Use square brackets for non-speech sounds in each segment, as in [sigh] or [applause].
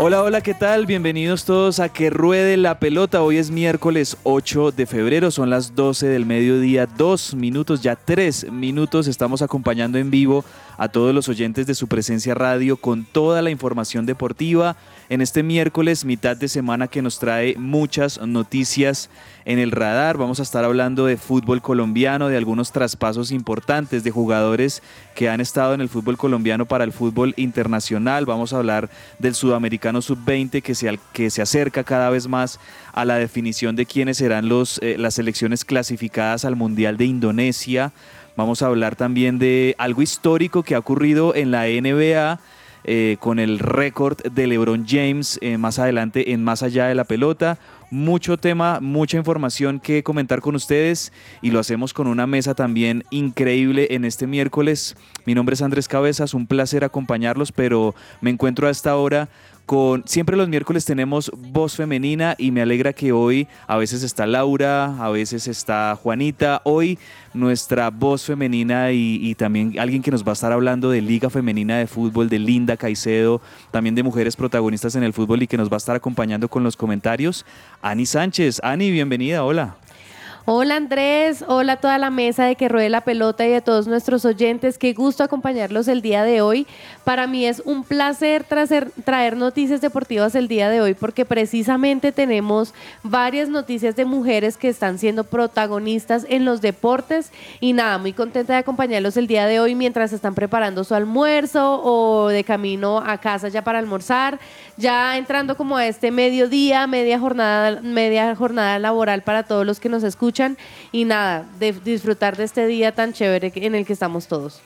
Hola, hola, ¿qué tal? Bienvenidos todos a Que Ruede la Pelota. Hoy es miércoles 8 de febrero, son las 12 del mediodía, dos minutos, ya tres minutos. Estamos acompañando en vivo a todos los oyentes de su presencia radio con toda la información deportiva en este miércoles, mitad de semana que nos trae muchas noticias en el radar. Vamos a estar hablando de fútbol colombiano, de algunos traspasos importantes de jugadores que han estado en el fútbol colombiano para el fútbol internacional. Vamos a hablar del sudamericano sub-20 que se, que se acerca cada vez más a la definición de quiénes serán los, eh, las selecciones clasificadas al Mundial de Indonesia. Vamos a hablar también de algo histórico que ha ocurrido en la NBA eh, con el récord de LeBron James eh, más adelante en Más Allá de la Pelota. Mucho tema, mucha información que comentar con ustedes y lo hacemos con una mesa también increíble en este miércoles. Mi nombre es Andrés Cabezas, un placer acompañarlos, pero me encuentro a esta hora con siempre los miércoles tenemos voz femenina y me alegra que hoy a veces está Laura, a veces está Juanita, hoy nuestra voz femenina y, y también alguien que nos va a estar hablando de Liga Femenina de Fútbol, de Linda Caicedo, también de mujeres protagonistas en el fútbol y que nos va a estar acompañando con los comentarios, Ani Sánchez. Ani, bienvenida, hola. Hola Andrés, hola a toda la mesa de que ruede la pelota y a todos nuestros oyentes. Qué gusto acompañarlos el día de hoy. Para mí es un placer traer, noticias deportivas el día de hoy porque precisamente tenemos varias noticias de mujeres que están siendo protagonistas en los deportes y nada, muy contenta de acompañarlos el día de hoy mientras están preparando su almuerzo o de camino a casa ya para almorzar, ya entrando como a este mediodía, media jornada, media jornada laboral para todos los que nos escuchan y nada, de disfrutar de este día tan chévere en el que estamos todos.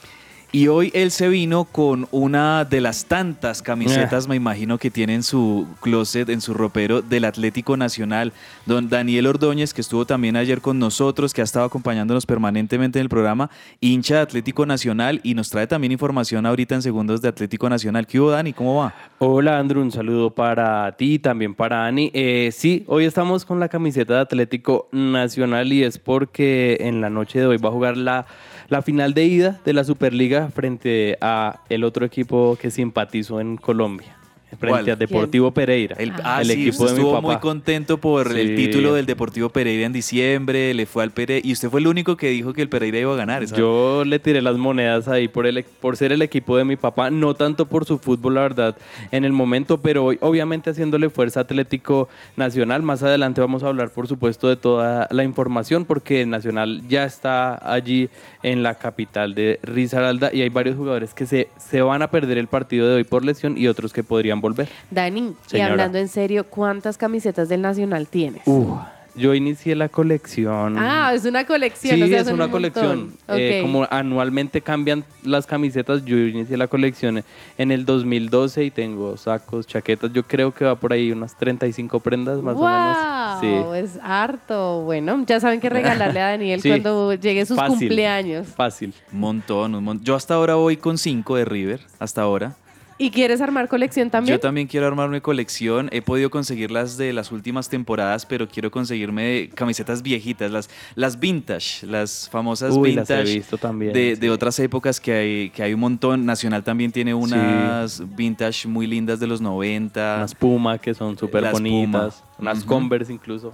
Y hoy él se vino con una de las tantas camisetas, me imagino, que tiene en su closet, en su ropero del Atlético Nacional. Don Daniel Ordóñez, que estuvo también ayer con nosotros, que ha estado acompañándonos permanentemente en el programa, hincha de Atlético Nacional y nos trae también información ahorita en segundos de Atlético Nacional. ¿Qué hubo, Dani? ¿Cómo va? Hola Andrew, un saludo para ti y también para Ani. Eh, sí, hoy estamos con la camiseta de Atlético Nacional y es porque en la noche de hoy va a jugar la, la final de ida de la Superliga frente a el otro equipo que simpatizo en Colombia, frente ¿Cuál? a Deportivo Pereira, El, Ah. ah, el sí, equipo usted de mi estuvo papá. muy contento por el Sí. título del Deportivo Pereira en diciembre, le fue al Pereira y usted fue el único que dijo que el Pereira iba a ganar. esa- Yo le tiré las monedas ahí por, el, por ser el equipo de mi papá, no tanto por su fútbol, la verdad, en el momento, pero hoy, obviamente haciéndole fuerza Atlético Nacional. Más adelante vamos a hablar, por supuesto, de toda la información, porque Nacional ya está allí en la capital de Risaralda y hay varios jugadores que se, se van a perder el partido de hoy por lesión y otros que podrían volver. Dani, y hablando en serio, ¿cuántas camisetas del Nacional tienes? Uh, yo inicié la colección. Ah, es una colección. Sí, o sea, es una un colección. Eh, como anualmente cambian las camisetas, yo inicié la colección en el 2012 y tengo sacos, chaquetas. Yo creo que va por ahí unas 35 prendas más wow, o menos. Sí. es harto. Bueno, ya saben qué regalarle a Daniel [laughs] Sí. cuando llegue sus Fácil. cumpleaños. Fácil. Un montón, un montón. Yo hasta ahora voy con cinco de River, hasta ahora. ¿Y quieres armar colección también? Yo también quiero armarme colección. He podido conseguir las de las últimas temporadas, pero quiero conseguirme camisetas viejitas, las, las vintage, las famosas Uy, las he vintage visto también, de, sí. de otras épocas que hay, que hay un montón. Nacional también tiene unas vintage muy lindas de los 90. Unas Puma que son súper Las bonitas. Puma. Unas. Converse incluso.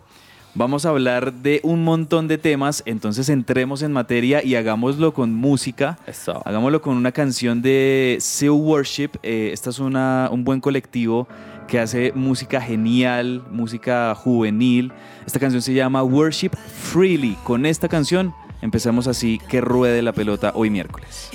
Vamos a hablar de un montón de temas, entonces entremos en materia y hagámoslo con música. Eso. Hagámoslo con una canción de Seal Worship. Eh, esta es una, un buen colectivo que hace música genial, música juvenil. Esta canción se llama Worship Freely. Con esta canción empezamos así que ruede la pelota hoy miércoles.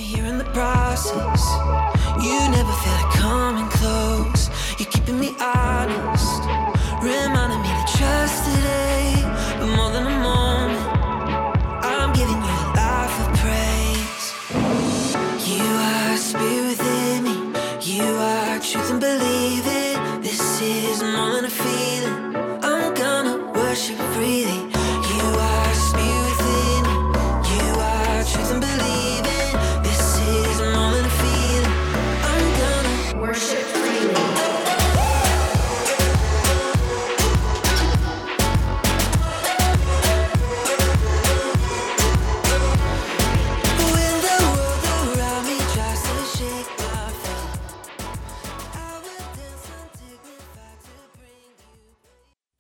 You are truth and believe it. This is more than a feeling. I'm gonna worship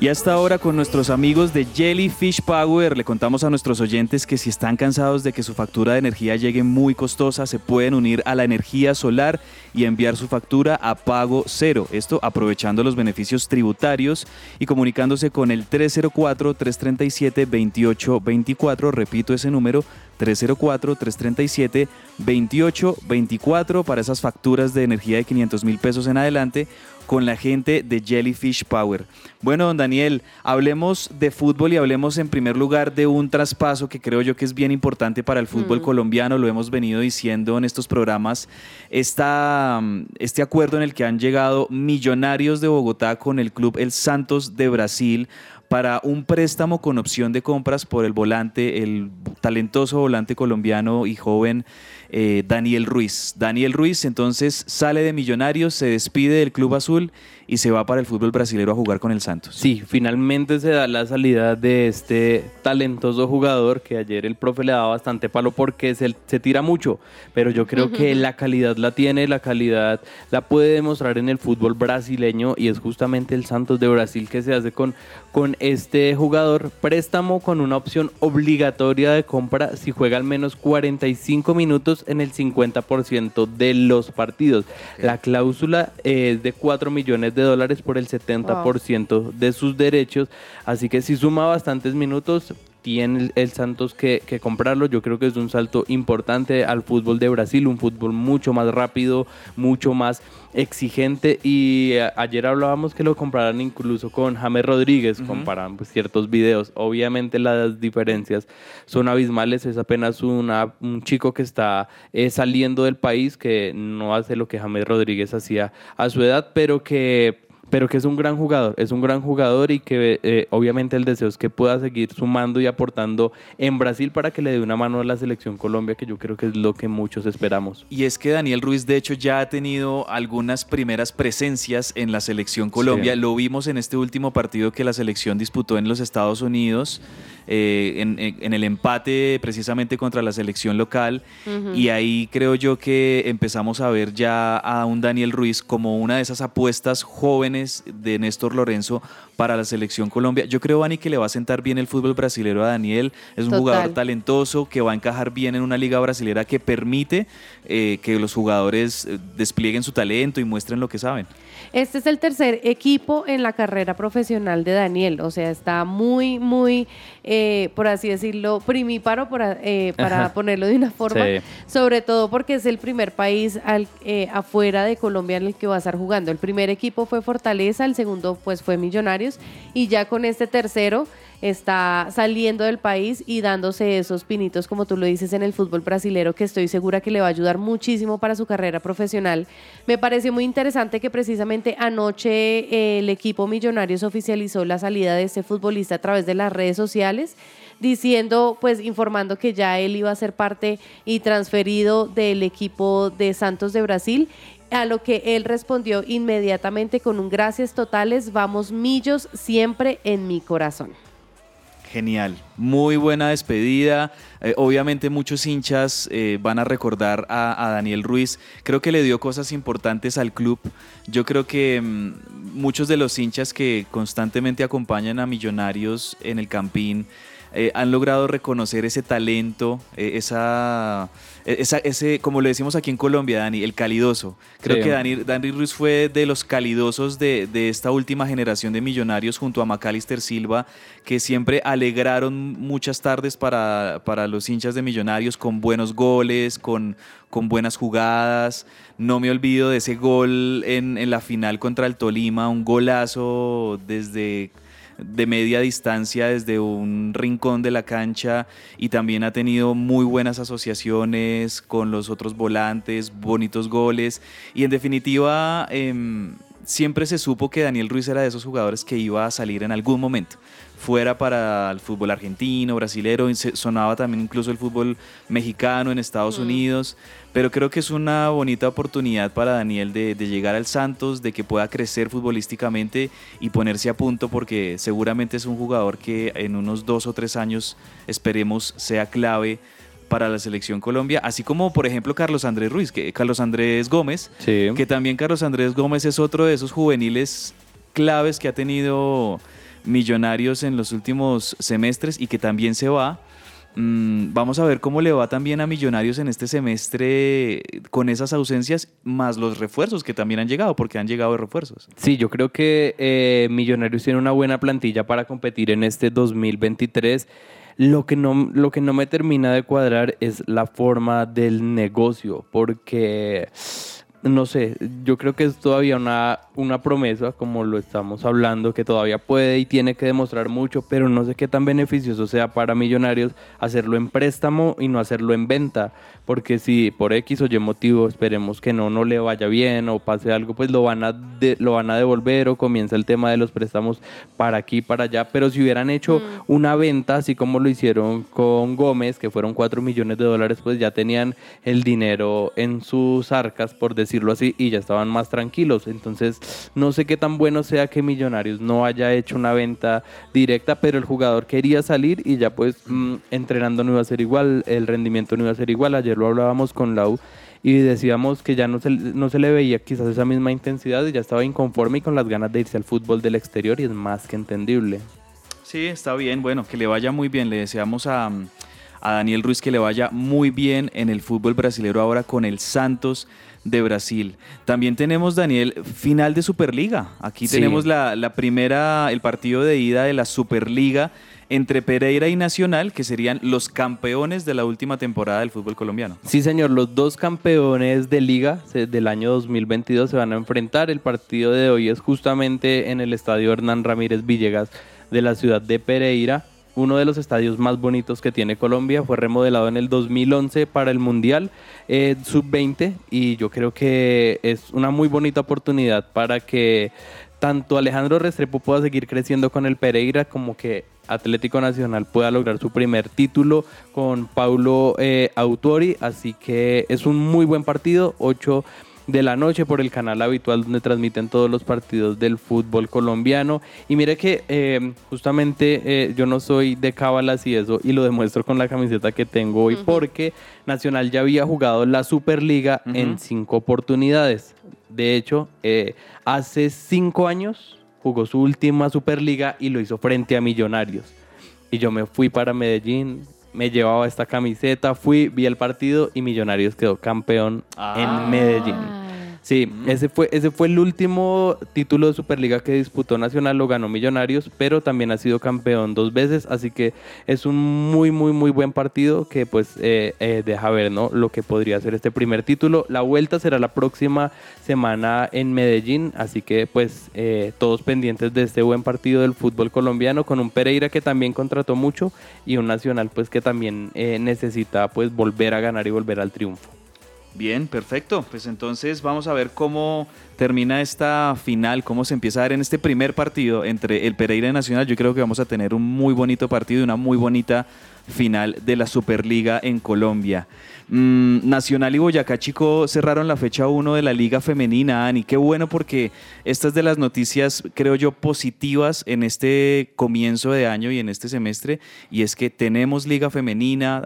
Y hasta ahora con nuestros amigos de Jellyfish Power le contamos a nuestros oyentes que si están cansados de que su factura de energía llegue muy costosa, se pueden unir a la energía solar y enviar su factura a pago cero. Esto aprovechando los beneficios tributarios y comunicándose con el 304-337-2824. Repito ese número, 304-337-2824 para esas facturas de energía de 500 mil pesos en adelante con la gente de Jellyfish Power. Bueno, don Daniel, hablemos de fútbol y hablemos en primer lugar de un traspaso que creo yo que es bien importante para el fútbol colombiano, lo hemos venido diciendo en estos programas, Esta, este acuerdo en el que han llegado millonarios de Bogotá con el club El Santos de Brasil para un préstamo con opción de compras por el volante, el talentoso volante colombiano y joven eh, Daniel Ruiz. Daniel Ruiz entonces sale de Millonarios, se despide del Club Azul y se va para el fútbol brasileño a jugar con el Santos. Sí, finalmente se da la salida de este talentoso jugador que ayer el profe le daba bastante palo porque se, se tira mucho, pero yo creo que la calidad la tiene, la calidad la puede demostrar en el fútbol brasileño y es justamente el Santos de Brasil que se hace con, con este jugador préstamo con una opción obligatoria de compra si juega al menos 45 minutos en el 50% de los partidos. La cláusula es de 4 millones de dólares por el 70% de sus derechos, así que si suma bastantes minutos, tiene el Santos que, que, comprarlo. Yo creo que es un salto importante al fútbol de Brasil, un fútbol mucho más rápido, mucho más exigente. Y eh, ayer hablábamos que lo compraran incluso con James Rodríguez, comparan pues, ciertos videos. Obviamente las diferencias son abismales, es apenas una, un chico que está eh, saliendo del país, que no hace lo que James Rodríguez hacía a su edad, pero que pero que es un gran jugador, es un gran jugador y que eh, obviamente el deseo es que pueda seguir sumando y aportando en Brasil para que le dé una mano a la selección Colombia, que yo creo que es lo que muchos esperamos. Y es que Daniel Ruiz, de hecho, ya ha tenido algunas primeras presencias en la selección Colombia. Lo vimos en este último partido que la selección disputó en los Estados Unidos. Eh, en, el empate precisamente contra la selección local y ahí creo yo que empezamos a ver ya a un Daniel Ruiz como una de esas apuestas jóvenes de Néstor Lorenzo para la selección Colombia. Yo creo, Dani, que le va a sentar bien el fútbol brasileño a Daniel. Es un jugador talentoso que va a encajar bien en una liga brasilera que permite eh, que los jugadores eh, desplieguen su talento y muestren lo que saben. Este es el tercer equipo en la carrera profesional de Daniel, o sea, está muy, muy, eh, por así decirlo, primíparo eh, para ponerlo de una forma, sobre todo porque es el primer país al, eh, afuera de Colombia en el que va a estar jugando. El primer equipo fue Fortaleza, el segundo pues fue Millonarios. Y ya con este tercero está saliendo del país y dándose esos pinitos, como tú lo dices, en el fútbol brasilero, que estoy segura que le va a ayudar muchísimo para su carrera profesional. Me parece muy interesante que precisamente anoche eh, el equipo Millonarios oficializó la salida de este futbolista a través de las redes sociales diciendo, pues informando que ya él iba a ser parte y transferido del equipo de Santos de Brasil a lo que él respondió inmediatamente con un gracias totales, vamos millos siempre en mi corazón. Genial, muy buena despedida. Eh, obviamente muchos hinchas eh, van a recordar a, Daniel Ruiz. Creo que le dio cosas importantes al club. Yo creo que mm, muchos de los hinchas que constantemente acompañan a Millonarios en el Campín eh, han logrado reconocer ese talento, esa e-, ese, como lo decimos aquí en Colombia, Dani, el calidoso. Creo que Dani, Dani, Ruiz fue de los calidosos de, esta última generación de millonarios junto a Macalister Silva, que siempre alegraron muchas tardes para, para los hinchas de millonarios con buenos goles, con, con buenas jugadas. No me olvido de ese gol en, en la final contra el Tolima, un golazo desde de media distancia desde un rincón de la cancha y también ha tenido muy buenas asociaciones con los otros volantes, bonitos goles. Y en definitiva... Em, siempre se supo que Daniel Ruiz era de esos jugadores que iba a salir en algún momento. Fuera para el fútbol argentino, brasilero, sonaba también incluso el fútbol mexicano en Estados Unidos. Pero creo que es una bonita oportunidad para Daniel de, de llegar al Santos, de que pueda crecer futbolísticamente y ponerse a punto, porque seguramente es un jugador que en unos dos o tres años esperemos sea clave para la selección Colombia, así como por ejemplo Carlos Andrés Ruiz, que Carlos Andrés Gómez, Sí. que también Carlos Andrés Gómez es otro de esos juveniles claves que ha tenido Millonarios en los últimos semestres y que también se va. Mm, vamos a ver cómo le va también a Millonarios en este semestre con esas ausencias, más los refuerzos que también han llegado, porque han llegado de refuerzos. Sí, yo creo que eh, Millonarios tiene una buena plantilla para competir en este 2023. Lo que, no, lo que no me termina de cuadrar es la forma del negocio, porque, no sé, yo creo que es todavía una, una promesa, como lo estamos hablando, que todavía puede y tiene que demostrar mucho, pero no sé qué tan beneficioso sea para Millonarios hacerlo en préstamo y no hacerlo en venta, porque si por X o Y motivo esperemos que no, no le vaya bien o pase algo, pues lo van a, de- lo van a devolver o comienza el tema de los préstamos para aquí, para allá, pero si hubieran hecho una venta, así como lo hicieron con Gómez, que fueron 4 millones de dólares, pues ya tenían el dinero en sus arcas, por decirlo así, y ya estaban más tranquilos. Entonces, no sé qué tan bueno sea que Millonarios no haya hecho una venta directa, pero el jugador quería salir y ya pues mm, entrenando no iba a ser igual, el rendimiento no iba a ser igual. Ayer lo hablábamos con Lau y decíamos que ya no se, no se le veía quizás esa misma intensidad y ya estaba inconforme y con las ganas de irse al fútbol del exterior y es más que entendible. Sí, está bien. Bueno, que le vaya muy bien. Le deseamos a, a Daniel Ruiz que le vaya muy bien en el fútbol brasilero ahora con el Santos de Brasil. También tenemos, Daniel, final de Superliga. Aquí Sí. tenemos la, la primera, el partido de ida de la Superliga entre Pereira y Nacional, que serían los campeones de la última temporada del fútbol colombiano. Sí, señor, los dos campeones de liga del año 2022 se van a enfrentar. El partido de hoy es justamente en el estadio Hernán Ramírez Villegas de la ciudad de Pereira. Uno de los estadios más bonitos que tiene Colombia fue remodelado en el 2011 para el Mundial eh, Sub-20 y yo creo que es una muy bonita oportunidad para que tanto Alejandro Restrepo pueda seguir creciendo con el Pereira como que Atlético Nacional pueda lograr su primer título con Paulo eh, Autori. Así que es un muy buen partido, 8 de la noche por el canal habitual donde transmiten todos los partidos del fútbol colombiano. Y mire que eh, justamente eh, yo no soy de cábalas y eso, y lo demuestro con la camiseta que tengo hoy, porque Nacional ya había jugado la Superliga en cinco oportunidades. De hecho, eh, hace cinco años jugó su última Superliga y lo hizo frente a Millonarios. Y yo me fui para Medellín, me llevaba esta camiseta, fui, vi el partido y Millonarios quedó campeón Ah. en Medellín. Sí, ese fue, ese fue el último título de Superliga que disputó Nacional, lo ganó Millonarios, pero también ha sido campeón dos veces, así que es un muy, muy, muy buen partido que pues eh, eh, deja ver ¿no? lo que podría ser este primer título. La vuelta será la próxima semana en Medellín, así que pues eh, todos pendientes de este buen partido del fútbol colombiano con un Pereira que también contrató mucho y un Nacional pues que también eh, necesita pues volver a ganar y volver al triunfo. Bien, perfecto. Pues entonces vamos a ver cómo termina esta final, cómo se empieza a dar en este primer partido entre el Pereira y Nacional. Yo creo que vamos a tener un muy bonito partido y una muy bonita final de la Superliga en Colombia. Mm, Nacional y Boyacá Chico cerraron la fecha 1 de la Liga Femenina, Ani. Qué bueno porque esta es de las noticias, creo yo, positivas en este comienzo de año y en este semestre. Y es que tenemos Liga Femenina,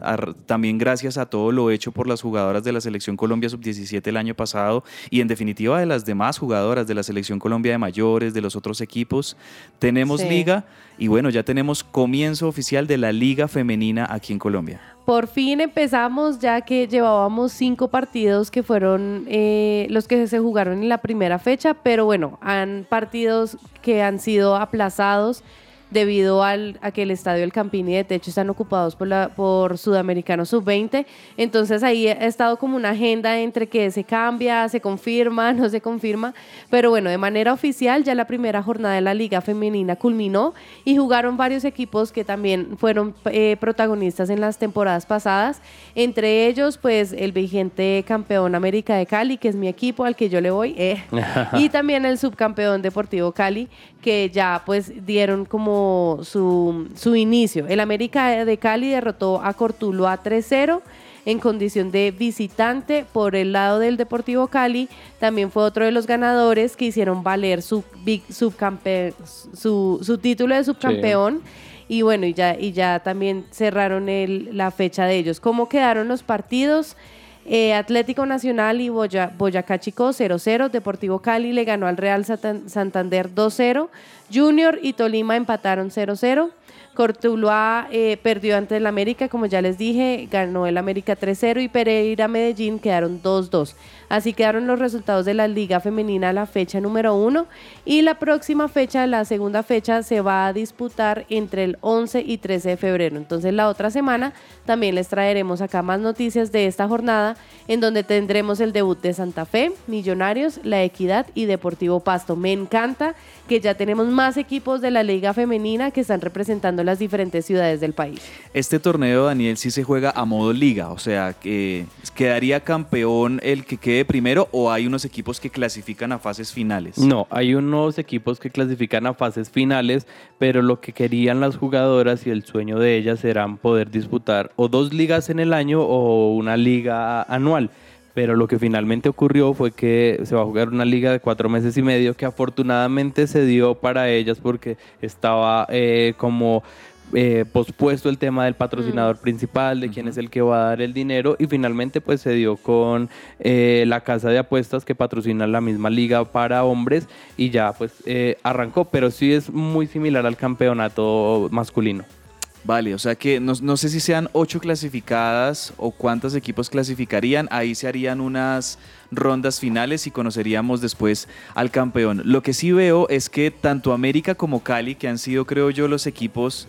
también gracias a todo lo hecho por las jugadoras de la Selección Colombia Sub-17 el año pasado y en definitiva de las demás jugadoras de la Selección Colombia de mayores, de los otros equipos. Tenemos Sí. Liga y bueno, ya tenemos comienzo oficial de la Liga Femenina aquí en Colombia. Por fin empezamos, ya que llevábamos cinco partidos que fueron eh, los que se jugaron en la primera fecha, pero bueno, han partidos que han sido aplazados debido al, a que el estadio El Campini de Techo están ocupados por, la, por Sudamericano Sub-20. Entonces ahí ha estado como una agenda entre que se cambia, se confirma, [laughs] no se confirma. Pero bueno, de manera oficial ya la primera jornada de la Liga Femenina culminó y jugaron varios equipos que también fueron eh, protagonistas en las temporadas pasadas. Entre ellos, pues el vigente campeón América de Cali, que es mi equipo al que yo le voy, eh, [laughs] y también el subcampeón Deportivo Cali, que ya pues dieron como su, su inicio. El América de Cali derrotó a Cortuluá 3-0 en condición de visitante por el lado del Deportivo Cali. También fue otro de los ganadores que hicieron valer su, su, su título de subcampeón. Y bueno, y ya, y ya también cerraron el- la fecha de ellos. ¿Cómo quedaron los partidos? Eh, Atlético Nacional y Boya- Boyacá Chico 0-0. Deportivo Cali le ganó al Real Santander 2-0. Junior y Tolima empataron 0-0. Cortuluá eh, perdió ante el América, como ya les dije, ganó el América 3-0 y Pereira Medellín quedaron 2-2. Así quedaron los resultados de la Liga Femenina a la fecha número 1 y la próxima fecha, la segunda fecha, se va a disputar entre el 11 y 13 de febrero. Entonces la otra semana también les traeremos acá más noticias de esta jornada en donde tendremos el debut de Santa Fe, Millonarios, La Equidad y Deportivo Pasto. Me encanta que ya tenemos más equipos de la Liga Femenina que están representando las diferentes ciudades del país. Este torneo, Daniel, sí se juega a modo liga, o sea, que quedaría campeón el que quede primero o hay unos equipos que clasifican a fases finales. No, hay unos equipos que clasifican a fases finales, pero lo que querían las jugadoras y el sueño de ellas eran poder disputar o dos ligas en el año o una liga anual. Pero lo que finalmente ocurrió fue que se va a jugar una liga de cuatro meses y medio que afortunadamente se dio para ellas porque estaba eh, como eh, pospuesto el tema del patrocinador principal, de quién es el que va a dar el dinero y finalmente pues se dio con eh, la casa de apuestas que patrocina la misma liga para hombres y ya pues eh, arrancó, pero sí es muy similar al campeonato masculino. Vale, o sea que no, no sé si sean ocho clasificadas o cuántos equipos clasificarían. Ahí se harían unas rondas finales y conoceríamos después al campeón. Lo que sí veo es que tanto América como Cali, que han sido creo yo los equipos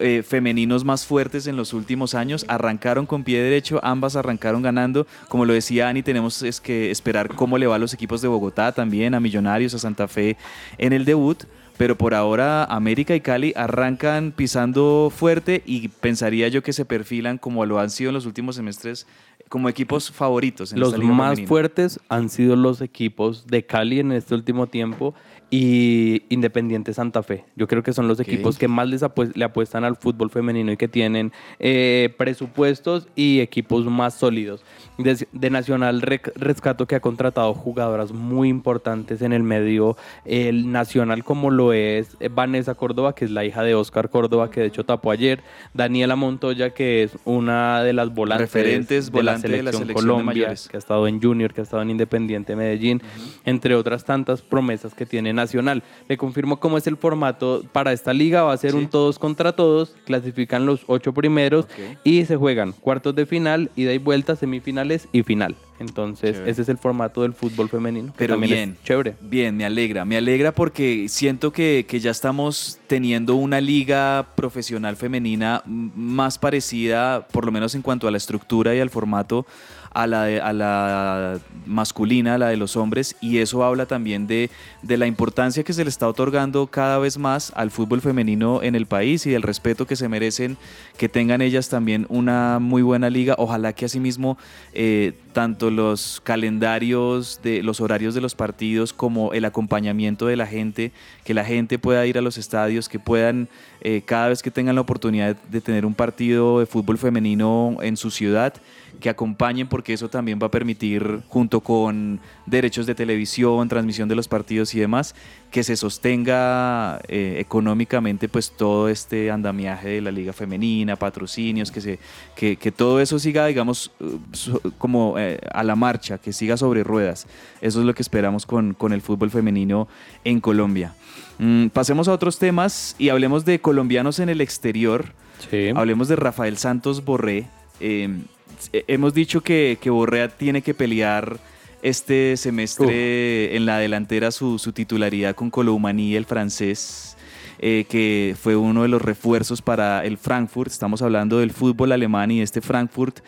eh, femeninos más fuertes en los últimos años, arrancaron con pie derecho, ambas arrancaron ganando. Como lo decía Ani, tenemos es que esperar cómo le va a los equipos de Bogotá también, a Millonarios, a Santa Fe en el debut. Pero por ahora América y Cali arrancan pisando fuerte y pensaría yo que se perfilan como lo han sido en los últimos semestres como equipos favoritos. En Los más femenina. fuertes han sido los equipos de Cali en este último tiempo y Independiente Santa Fe. Yo creo que son los equipos que más les le apuestan al fútbol femenino y que tienen eh, presupuestos y equipos más sólidos. De, de Nacional rec- rescato que ha contratado jugadoras muy importantes en el medio el nacional como lo es eh, Vanessa Córdoba, que es la hija de Oscar Córdoba, que de hecho tapó ayer, Daniela Montoya, que es una de las volantes Referentes, volante de la selección Colombia, que ha estado en Junior, que ha estado en Independiente Medellín, entre otras tantas promesas que tiene Nacional. Le confirmo cómo es el formato para esta liga, va a ser Sí. un todos contra todos, clasifican los ocho primeros y se juegan cuartos de final, ida y vuelta, semifinales y final. Entonces, Chévere. ese es el formato del fútbol femenino. que Pero también es bien. chévere. Bien, me alegra. Me alegra porque siento que, que ya estamos teniendo una liga profesional femenina más parecida, por lo menos en cuanto a la estructura y al formato, a la, de- a la masculina, a la de los hombres. Y eso habla también de, de la importancia que se le está otorgando cada vez más al fútbol femenino en el país y del respeto que se merecen que tengan ellas también una muy buena liga. Ojalá que asimismo eh, tanto los calendarios de los horarios de los partidos como el acompañamiento de la gente, que la gente pueda ir a los estadios, que puedan eh, cada vez que tengan la oportunidad de tener un partido de fútbol femenino en su ciudad, que acompañen porque eso también va a permitir, junto con derechos de televisión, transmisión de los partidos y demás, que se sostenga eh, económicamente pues todo este andamiaje de la liga femenina, patrocinios, que, se, que, que todo eso siga, digamos, eh, como eh, a la marcha, que siga sobre ruedas. Eso es lo que esperamos con, con el fútbol femenino en Colombia. Mm, pasemos a otros temas y hablemos de colombianos en el exterior. Sí. Hablemos de Rafael Santos Borré. Eh, hemos dicho que, que Borré tiene que pelear este semestre en la delantera su, su titularidad con Colomani, el francés. eh, que fue uno de los refuerzos para el Frankfurt. Estamos hablando del fútbol alemán y este Frankfurt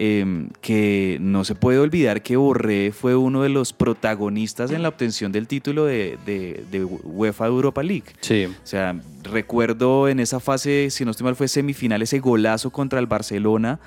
eh, que no se puede olvidar que Borré fue uno de los protagonistas en la obtención del título de, de- de UEFA Europa League. Sí. O sea, recuerdo en esa fase, si no estoy mal, fue semifinal ese golazo contra el Barcelona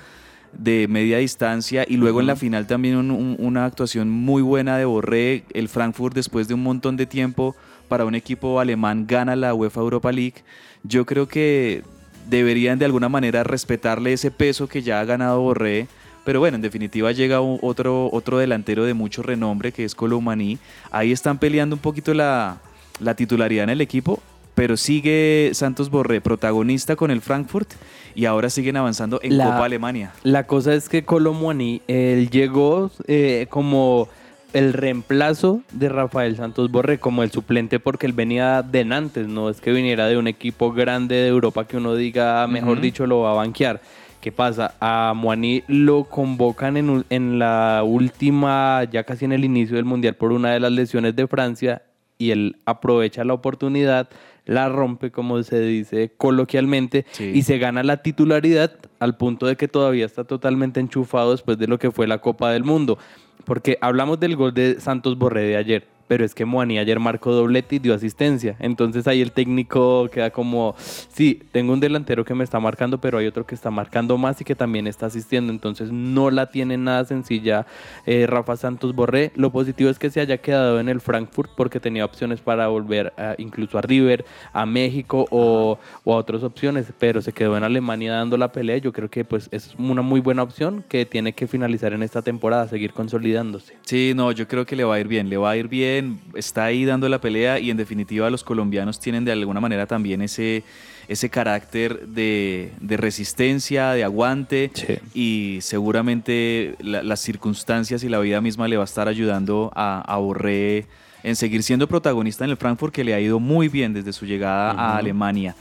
de media distancia y luego en la final también un- un- una actuación muy buena de Borré. El Frankfurt después de un montón de tiempo para un equipo alemán gana la UEFA Europa League. Yo creo que deberían de alguna manera respetarle ese peso que ya ha ganado Borré. Pero bueno, en definitiva llega otro, otro delantero de mucho renombre que es Colomani. Ahí están peleando un poquito la, la titularidad en el equipo, pero sigue Santos Borré protagonista con el Frankfurt y ahora siguen avanzando en La- Copa Alemania. La cosa es que Colomwani, él llegó eh, como el reemplazo de Rafael Santos Borré, como el suplente, porque él venía de Nantes, no es que viniera de un equipo grande de Europa que uno diga, mejor dicho, lo va a banquear. ¿Qué pasa? A Moani lo convocan en, en la última, ya casi en el inicio del Mundial, por una de las lesiones de Francia y él aprovecha la oportunidad, la rompe, como se dice coloquialmente, Sí. y se gana la titularidad al punto de que todavía está totalmente enchufado después de lo que fue la Copa del Mundo. Porque hablamos del gol de Santos Borré de ayer, pero es que Moani ayer marcó doblete y dio asistencia. Entonces ahí el técnico queda como, sí, tengo un delantero que me está marcando, pero hay otro que está marcando más y que también está asistiendo. Entonces no la tiene nada sencilla eh, Rafa Santos Borré. Lo positivo es que se haya quedado en el Frankfurt porque tenía opciones para volver a- incluso a River, a México o, o a otras opciones, pero se quedó en Alemania dando la pelea. Yo creo que pues es una muy buena opción que tiene que finalizar en esta temporada, seguir consolidándose. Sí, no, yo creo que le va a ir bien, le va a ir bien, está ahí dando la pelea y en definitiva los colombianos tienen de alguna manera también ese, ese carácter de, de resistencia, de aguante Sí. y seguramente la- las circunstancias y la vida misma le va a estar ayudando a, a Borré en seguir siendo protagonista en el Frankfurt que le ha ido muy bien desde su llegada a Alemania.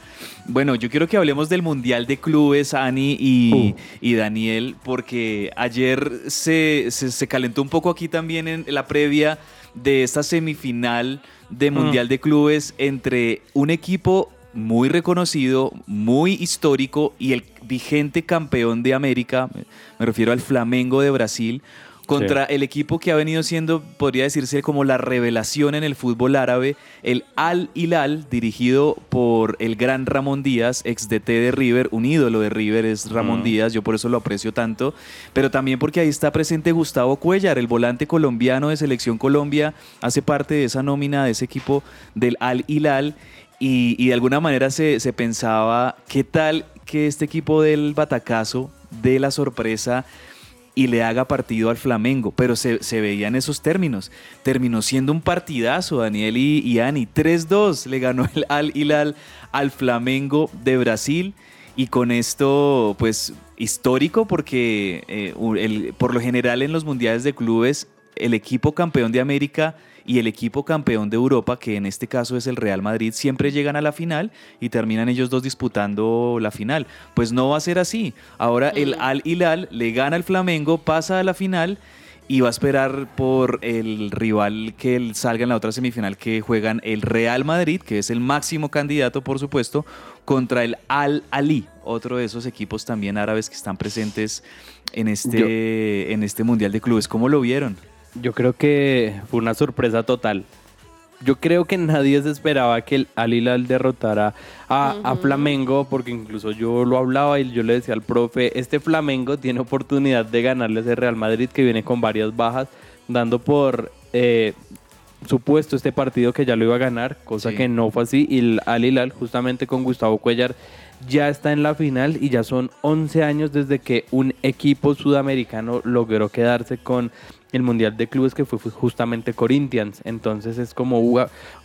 Bueno, yo quiero que hablemos del Mundial de Clubes, Ani y, Uh. y Daniel, porque ayer se, se- se calentó un poco aquí también en la previa de esta semifinal de Mundial de Clubes entre un equipo muy reconocido, muy histórico y el vigente campeón de América, me- me refiero al Flamengo de Brasil, contra el equipo que ha venido siendo, podría decirse, como la revelación en el fútbol árabe, el Al Hilal, dirigido por el gran Ramón Díaz, ex DT de River, un ídolo de River es Ramón Ujú. Díaz, yo por eso lo aprecio tanto, pero también porque ahí está presente Gustavo Cuellar, el volante colombiano de Selección Colombia, hace parte de esa nómina, de ese equipo del Al Hilal, y, y de alguna manera se, se pensaba, ¿qué tal que este equipo del Batacazo dé la sorpresa y le haga partido al Flamengo? Pero se, se veía en esos términos. Terminó siendo un partidazo, Daniel y, y Ani. 3-2 le ganó el Al Hilal al Flamengo de Brasil. Y con esto, pues, histórico, porque eh, el- por lo general en los mundiales de clubes, el equipo campeón de América y el equipo campeón de Europa, que en este caso es el Real Madrid, siempre llegan a la final y terminan ellos dos disputando la final. Pues no va a ser así. Ahora el Al Hilal le gana al Flamengo, pasa a la final y va a esperar por el rival que salga en la otra semifinal que juegan el Real Madrid, que es el máximo candidato, por supuesto, contra el Al Ali, otro de esos equipos también árabes que están presentes en este, en este Mundial de Clubes. ¿Cómo lo vieron? Yo creo que fue una sorpresa total. Yo creo que nadie se esperaba que el Al Hilal derrotara a, a Flamengo, porque incluso yo lo hablaba y yo le decía al profe, este Flamengo tiene oportunidad de ganarle a ese Real Madrid que viene con varias bajas, dando por eh, supuesto este partido que ya lo iba a ganar, cosa Sí. que no fue así, y el Al Hilal justamente con Gustavo Cuellar ya está en la final y ya son 11 años desde que un equipo sudamericano logró quedarse con el Mundial de Clubes que fue fue justamente Corinthians. Entonces es como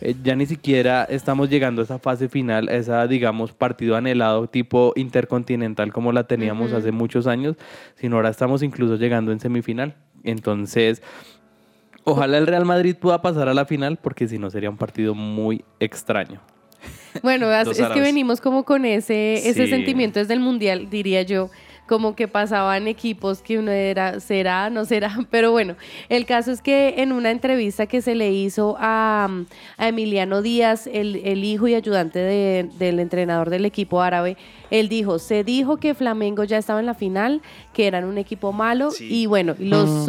eh, ya ni siquiera estamos llegando a esa fase final, a esa digamos partido anhelado tipo intercontinental como la teníamos hace muchos años, sino ahora estamos incluso llegando en semifinal. Entonces, ojalá el Real Madrid pueda pasar a la final porque si no sería un partido muy extraño. Bueno, [laughs] es, que venimos como con ese, ese Sí. sentimiento desde el Mundial, diría yo. Como que pasaban equipos que uno era, será, no será, [laughs] pero bueno, el caso es que en una entrevista que se le hizo a, a Emiliano Díaz, el, el hijo y ayudante de- del entrenador del equipo árabe, él dijo, se dijo que Flamengo ya estaba en la final, que eran un equipo malo Sí. y bueno, los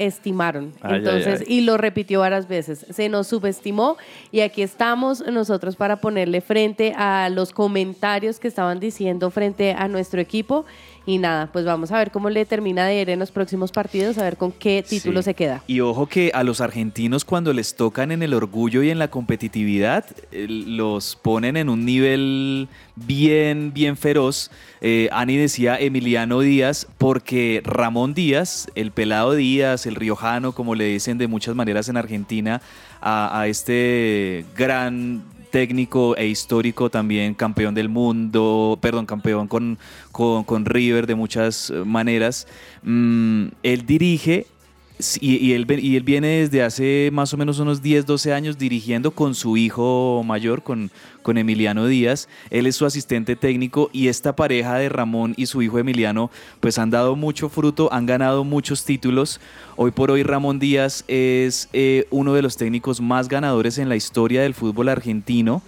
subestimaron. Ay, Entonces, ay. y lo repitió varias veces. Se nos subestimó y aquí estamos nosotros para ponerle frente a los comentarios que estaban diciendo frente a nuestro equipo. Y nada, pues vamos a ver cómo le termina de ir en los próximos partidos, a ver con qué título Sí. se queda. Y ojo que a los argentinos cuando les tocan en el orgullo y en la competitividad, eh, los ponen en un nivel bien, bien feroz. Eh, Ani decía Emiliano Díaz porque Ramón Díaz, el pelado Díaz, el riojano, como le dicen de muchas maneras en Argentina, a, este gran técnico e histórico también, campeón del mundo, perdón, campeón con, con, con River de muchas maneras. Mm, él dirige Y, y él, y él viene desde hace más o menos unos 10, 12 años dirigiendo con su hijo mayor, con, con Emiliano Díaz. Él es su asistente técnico y esta pareja de Ramón y su hijo Emiliano pues han dado mucho fruto, han ganado muchos títulos. Hoy por hoy Ramón Díaz es eh, uno de los técnicos más ganadores en la historia del fútbol argentino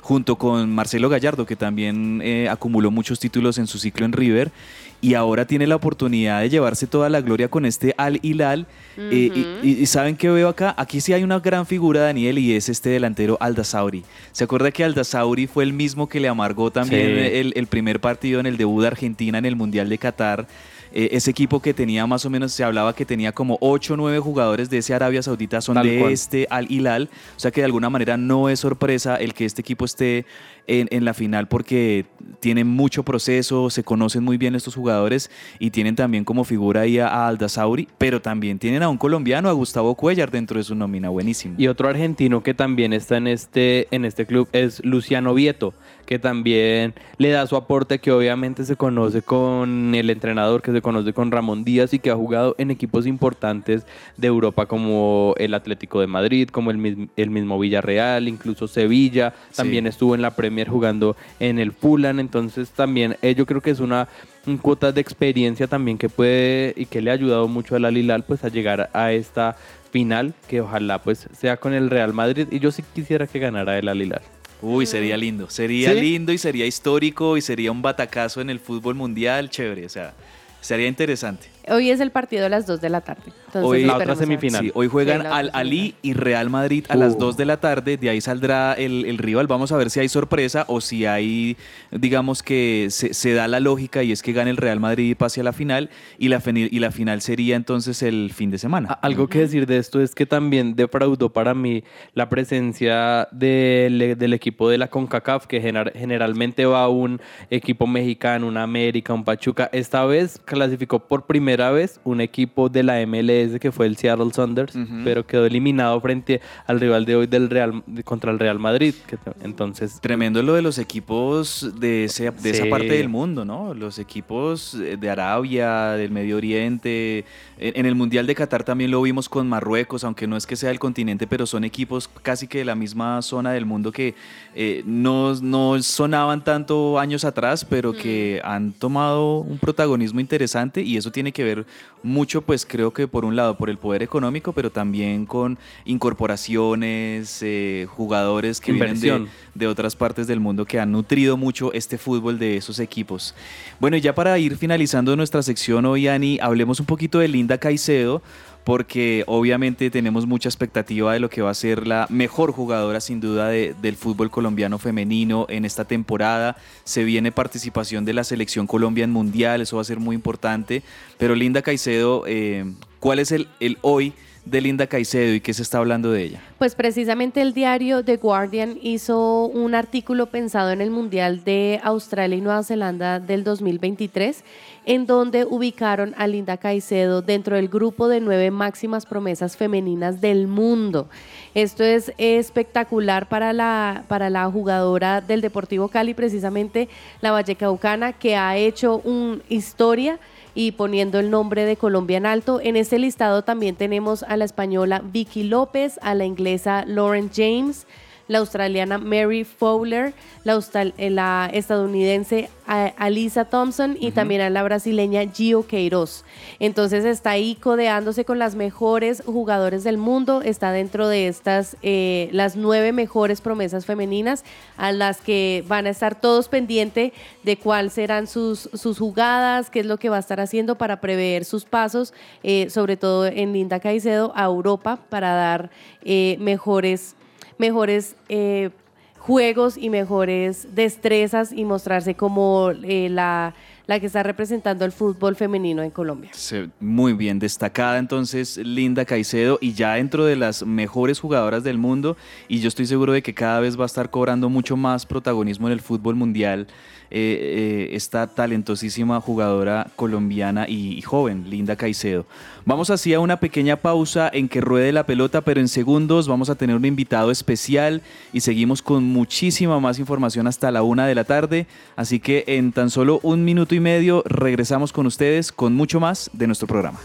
junto con Marcelo Gallardo, que también eh, acumuló muchos títulos en su ciclo en River, y ahora tiene la oportunidad de llevarse toda la gloria con este Al Hilal. Eh, y- y, y ¿saben qué veo acá? Aquí sí hay una gran figura, Daniel, y es este delantero Aldasauri. ¿Se acuerda que Aldasauri fue el mismo que le amargó también Sí. el, el primer partido en el debut de Argentina en el Mundial de Qatar? Eh, ese equipo que tenía más o menos, se hablaba que tenía como 8 o 9 jugadores de ese Arabia Saudita son Tal de cual. este Al Hilal. O sea que de alguna manera no es sorpresa el que este equipo esté en, en la final porque tienen mucho proceso, se conocen muy bien estos jugadores y tienen también como figura ahí a, a Aldasauri, pero también tienen a un colombiano, a Gustavo Cuellar dentro de su nómina. Buenísimo. Y otro argentino que también está en este, en este club es Luciano Vieto, que también le da su aporte, que obviamente se conoce con el entrenador, que se conoce con Ramón Díaz y que ha jugado en equipos importantes de Europa como el Atlético de Madrid, como el, el mismo Villarreal, incluso Sevilla, también Sí. estuvo en la Premier jugando en el Fulham, entonces también eh, yo creo que es una un cuota de experiencia también que puede y que le ha ayudado mucho al Alilal pues a llegar a esta final que ojalá pues sea con el Real Madrid y yo sí quisiera que ganara el Alilal. Uy, sería lindo. Sería ¿Sí? lindo y sería histórico y sería un batacazo en el fútbol mundial. Chévere, o sea, sería interesante. Hoy es el partido a las 2 de la tarde. Entonces, Hoy- La otra semifinal. Sí, hoy juegan Sí, Al Ali y Real Madrid a las 2 de la tarde. De ahí saldrá el, el rival. Vamos a ver si hay sorpresa o si hay, digamos que se, se da la lógica y es que gane el Real Madrid y pase a la final. Y la, fini- y la final sería entonces el fin de semana. Algo que decir de esto es que también defraudó para mí la presencia del, del equipo de la CONCACAF, que gener- generalmente va un equipo mexicano, un América, un Pachuca. Esta vez clasificó por primera vez un equipo de la MLS que fue el Seattle Saunders, pero quedó eliminado frente al rival de hoy del Real contra el Real Madrid. que- entonces, Tremendo lo de los equipos de, ese- de esa parte del mundo, ¿no? Los equipos eh, de Arabia, del Medio Oriente. En, en el Mundial de Qatar también lo vimos con Marruecos, aunque no es que sea el continente, pero son equipos casi que de la misma zona del mundo que eh, no, no sonaban tanto años atrás, pero que han tomado un protagonismo interesante y eso tiene que ver mucho, pues creo que por un lado por el poder económico, pero también con incorporaciones, eh, jugadores que vienen de, de otras partes del mundo que han nutrido mucho este fútbol de esos equipos. Bueno, y ya para ir finalizando nuestra sección hoy, Ani, hablemos un poquito de Linda Caicedo, porque obviamente tenemos mucha expectativa de lo que va a ser la mejor jugadora sin duda de- del fútbol colombiano femenino en esta temporada. Se viene participación de la selección Colombia en Mundial, eso va a ser muy importante. Pero Linda Caicedo, eh, ¿cuál es el, el hoy de Linda Caicedo y qué se está hablando de ella? Pues precisamente el diario The Guardian hizo un artículo pensado en el Mundial de Australia y Nueva Zelanda del 2023, en donde ubicaron a Linda Caicedo dentro del grupo de nueve máximas promesas femeninas del mundo. Esto es espectacular para la, para la jugadora del Deportivo Cali, precisamente la Vallecaucana, que ha hecho una historia y poniendo el nombre de Colombia en alto. En este listado también tenemos a la española Vicky López, a la inglesa Lauren James, la australiana Mary Fowler, la, austral- eh, la estadounidense Alisa Thompson y también a la brasileña Gio Queiroz. Entonces está ahí codeándose con las mejores jugadores del mundo, está dentro de estas, eh, las nueve mejores promesas femeninas a las que van a estar todos pendientes de cuál serán sus, sus jugadas, qué es lo que va a estar haciendo para prever sus pasos, eh, sobre todo en Linda Caicedo, a Europa para dar eh, mejores, mejores eh, juegos y mejores destrezas y mostrarse como eh, la, la que está representando el fútbol femenino en Colombia. Muy bien, destacada entonces Linda Caicedo y ya dentro de las mejores jugadoras del mundo y yo estoy seguro de que cada vez va a estar cobrando mucho más protagonismo en el fútbol mundial eh, eh, esta talentosísima jugadora colombiana y, y joven, Linda Caicedo. Vamos así a una pequeña pausa en que ruede la pelota, pero en segundos vamos a tener un invitado especial y seguimos con muchísima más información hasta la una de la tarde. Así que en tan solo un minuto y medio regresamos con ustedes con mucho más de nuestro programa.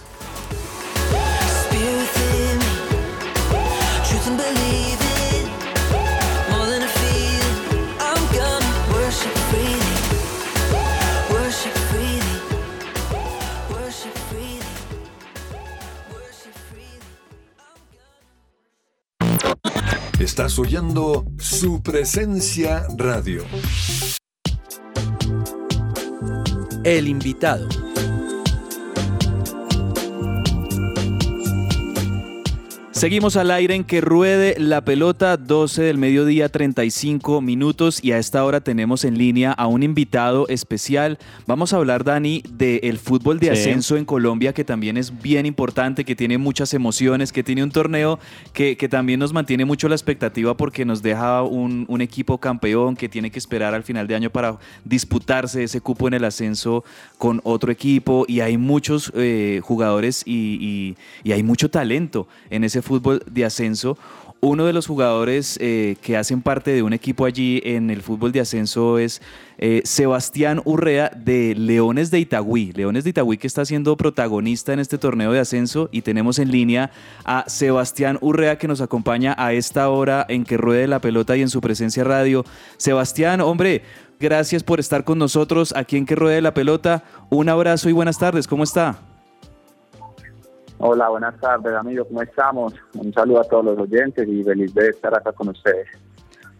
Estás oyendo su presencia radio. El invitado. Seguimos al aire en que ruede la pelota, 12 del mediodía, 35 minutos y a esta hora tenemos en línea a un invitado especial. Vamos a hablar, Dani, del fútbol de Sí. ascenso en Colombia, que también es bien importante, que tiene muchas emociones, que tiene un torneo que, que también nos mantiene mucho la expectativa porque nos deja un, un equipo campeón que tiene que esperar al final de año para disputarse ese cupo en el ascenso con otro equipo y hay muchos eh, jugadores y, y- y hay mucho talento en ese fútbol de ascenso. Uno de los jugadores eh, que hacen parte de un equipo allí en el fútbol de ascenso es eh, Sebastián Urrea de Leones de Itagüí. Leones de Itagüí que está siendo protagonista en este torneo de ascenso y tenemos en línea a Sebastián Urrea que nos acompaña a esta hora en que ruede la pelota y en su presencia radio. Sebastián, hombre, gracias por estar con nosotros aquí en que ruede la pelota. Un abrazo y buenas tardes, ¿cómo está? Hola, buenas tardes, amigos, ¿cómo estamos? Un saludo a todos los oyentes y feliz de estar acá con ustedes.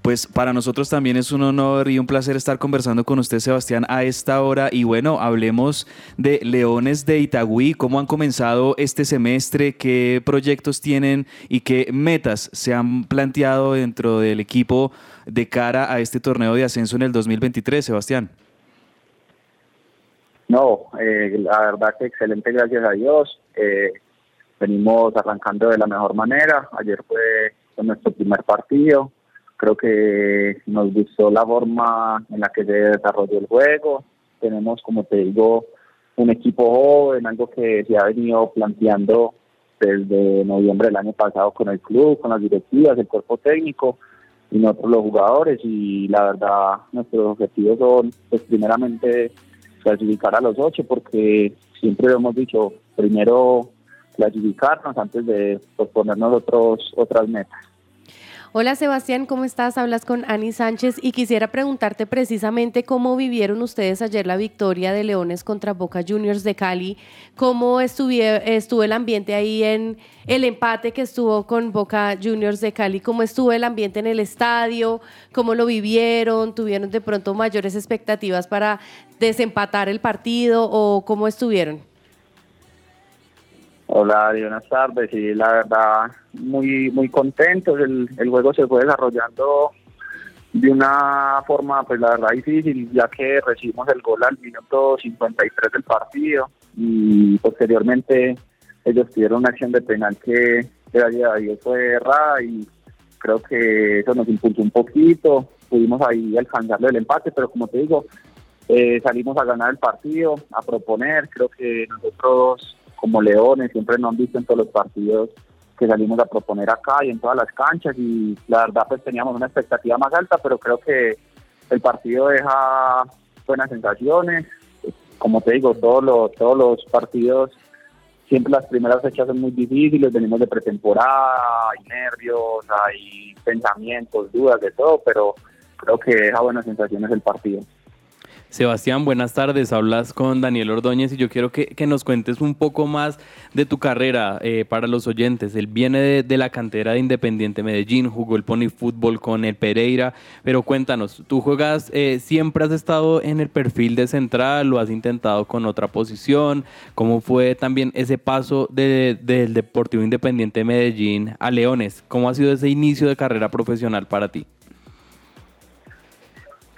Pues para nosotros también es un honor y un placer estar conversando con usted, Sebastián, a esta hora. Y bueno, hablemos de Leones de Itagüí, cómo han comenzado este semestre, qué proyectos tienen y qué metas se han planteado dentro del equipo de cara a este torneo de ascenso en el 2023, Sebastián. No, eh, la verdad que excelente, gracias a Dios. Eh, venimos arrancando de la mejor manera. Ayer fue nuestro primer partido. Creo que nos gustó la forma en la que se desarrolló el juego. Tenemos, como te digo, un equipo joven, algo que se ha venido planteando desde noviembre del año pasado con el club, con las directivas, el cuerpo técnico y nosotros los jugadores. Y la verdad, nuestros objetivos son, pues, primeramente, clasificar a los ocho, porque siempre lo hemos dicho, primero clasificarnos antes de pues, ponernos otros, otras metas. Hola Sebastián, ¿cómo estás? Hablas con Ani Sánchez y quisiera preguntarte precisamente cómo vivieron ustedes ayer la victoria de Leones contra Boca Juniors de Cali, cómo estuvo el ambiente ahí en el empate que estuvo con Boca Juniors de Cali, cómo estuvo el ambiente en el estadio, cómo lo vivieron, tuvieron de pronto mayores expectativas para desempatar el partido o cómo estuvieron. Hola, buenas tardes. Sí, la verdad, muy muy contentos. El, el juego se fue desarrollando de una forma, pues la verdad, difícil, ya que recibimos el gol al minuto 53 del partido y posteriormente ellos tuvieron una acción de penal que, gracias a Dios, fue errada y creo que eso nos impulsó un poquito. Pudimos ahí alcanzarle el empate, pero como te digo, eh, salimos a ganar el partido, a proponer. Creo que nosotros, como Leones, siempre nos han visto en todos los partidos que salimos a proponer acá y en todas las canchas. Y la verdad, pues teníamos una expectativa más alta, pero creo que el partido deja buenas sensaciones. Como te digo, todos los, todos los partidos siempre las primeras fechas son muy difíciles, venimos de pretemporada, hay nervios, hay pensamientos, dudas, de todo, pero creo que deja buenas sensaciones el partido. Sebastián, buenas tardes. Hablas con Daniel Ordóñez y yo quiero que, nos cuentes un poco más de tu carrera eh, para los oyentes. Él viene de, la cantera de Independiente Medellín, jugó el pony fútbol con el Pereira, pero cuéntanos, ¿tú juegas, eh, siempre has estado en el perfil de central, lo has intentado con otra posición? ¿Cómo fue también ese paso del Deportivo Independiente Medellín a Leones? ¿Cómo ha sido ese inicio de carrera profesional para ti?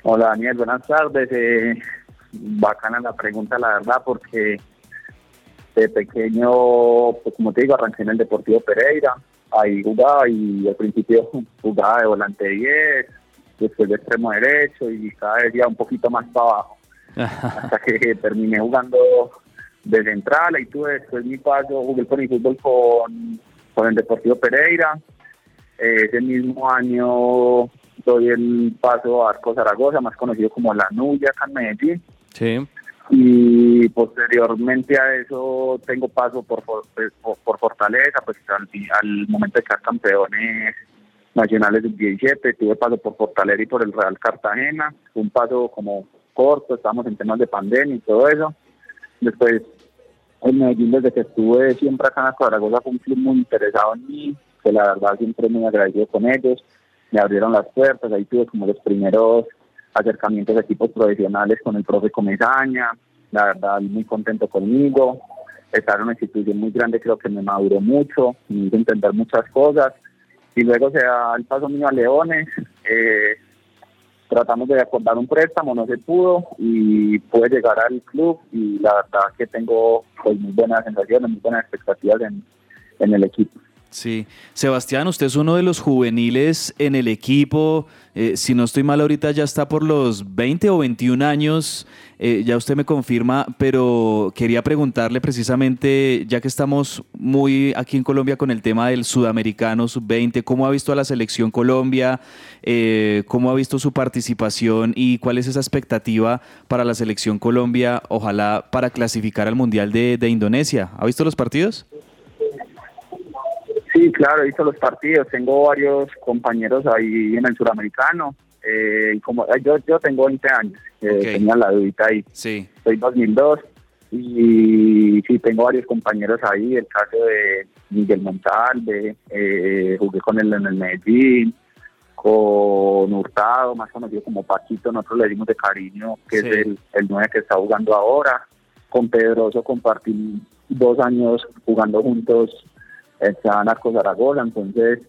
Hola Daniel, buenas tardes. Eh, bacana la pregunta, la verdad, porque de pequeño, pues como te digo, arranqué en el Deportivo Pereira, ahí jugaba y al principio [laughs] jugaba de volante 10, después de extremo derecho y cada vez ya un poquito más para abajo. [laughs] hasta que terminé jugando de central y tuve después mi paso, jugué con el fútbol con, con el Deportivo Pereira. ese mismo año doy el paso a Arco Zaragoza, más conocido como La Nuya, acá en Medellín. Sí. Y posteriormente a eso tengo paso por, por, pues, Fortaleza, pues al, momento de quedar campeones nacionales del 17, tuve paso por Fortaleza y por el Real Cartagena, un paso como corto, estábamos en temas de pandemia y todo eso. Después, en Medellín, desde que estuve siempre acá en Zaragoza, fue un club muy interesado en mí, que la verdad siempre muy agradecido con ellos me abrieron las puertas, ahí tuve como los primeros acercamientos de equipos profesionales con el profe Comesaña, la verdad muy contento conmigo, estar en una institución muy grande creo que me maduró mucho, me hizo entender muchas cosas, y luego se el paso mío a Leones, eh, tratamos de acordar un préstamo, no se pudo, y pude llegar al club, y la verdad que tengo pues muy buenas sensaciones, muy buenas expectativas en, en el equipo. Sí, Sebastián, usted es uno de los juveniles en el equipo. Eh, si no estoy mal, ahorita ya está por los 20 o 21 años, eh, ya usted me confirma, pero quería preguntarle precisamente, ya que estamos muy aquí en Colombia con el tema del sudamericano sub-20, ¿cómo ha visto a la selección Colombia? Eh, ¿Cómo ha visto su participación y cuál es esa expectativa para la selección Colombia, ojalá para clasificar al Mundial de, de Indonesia? ¿Ha visto los partidos? Sí, claro, he visto los partidos. Tengo varios compañeros ahí en el suramericano. Eh, como yo, yo tengo 20 años, eh, tenía la dudita ahí. Sí. Soy 2002 y sí, tengo varios compañeros ahí. El caso de Miguel Montalve, eh, jugué con él en el Medellín, con Hurtado, más conocido como Paquito, nosotros le dimos de cariño, que es el, el 9 que está jugando ahora. Con Pedroso compartí dos años jugando juntos estaban Arco Zaragoza, entonces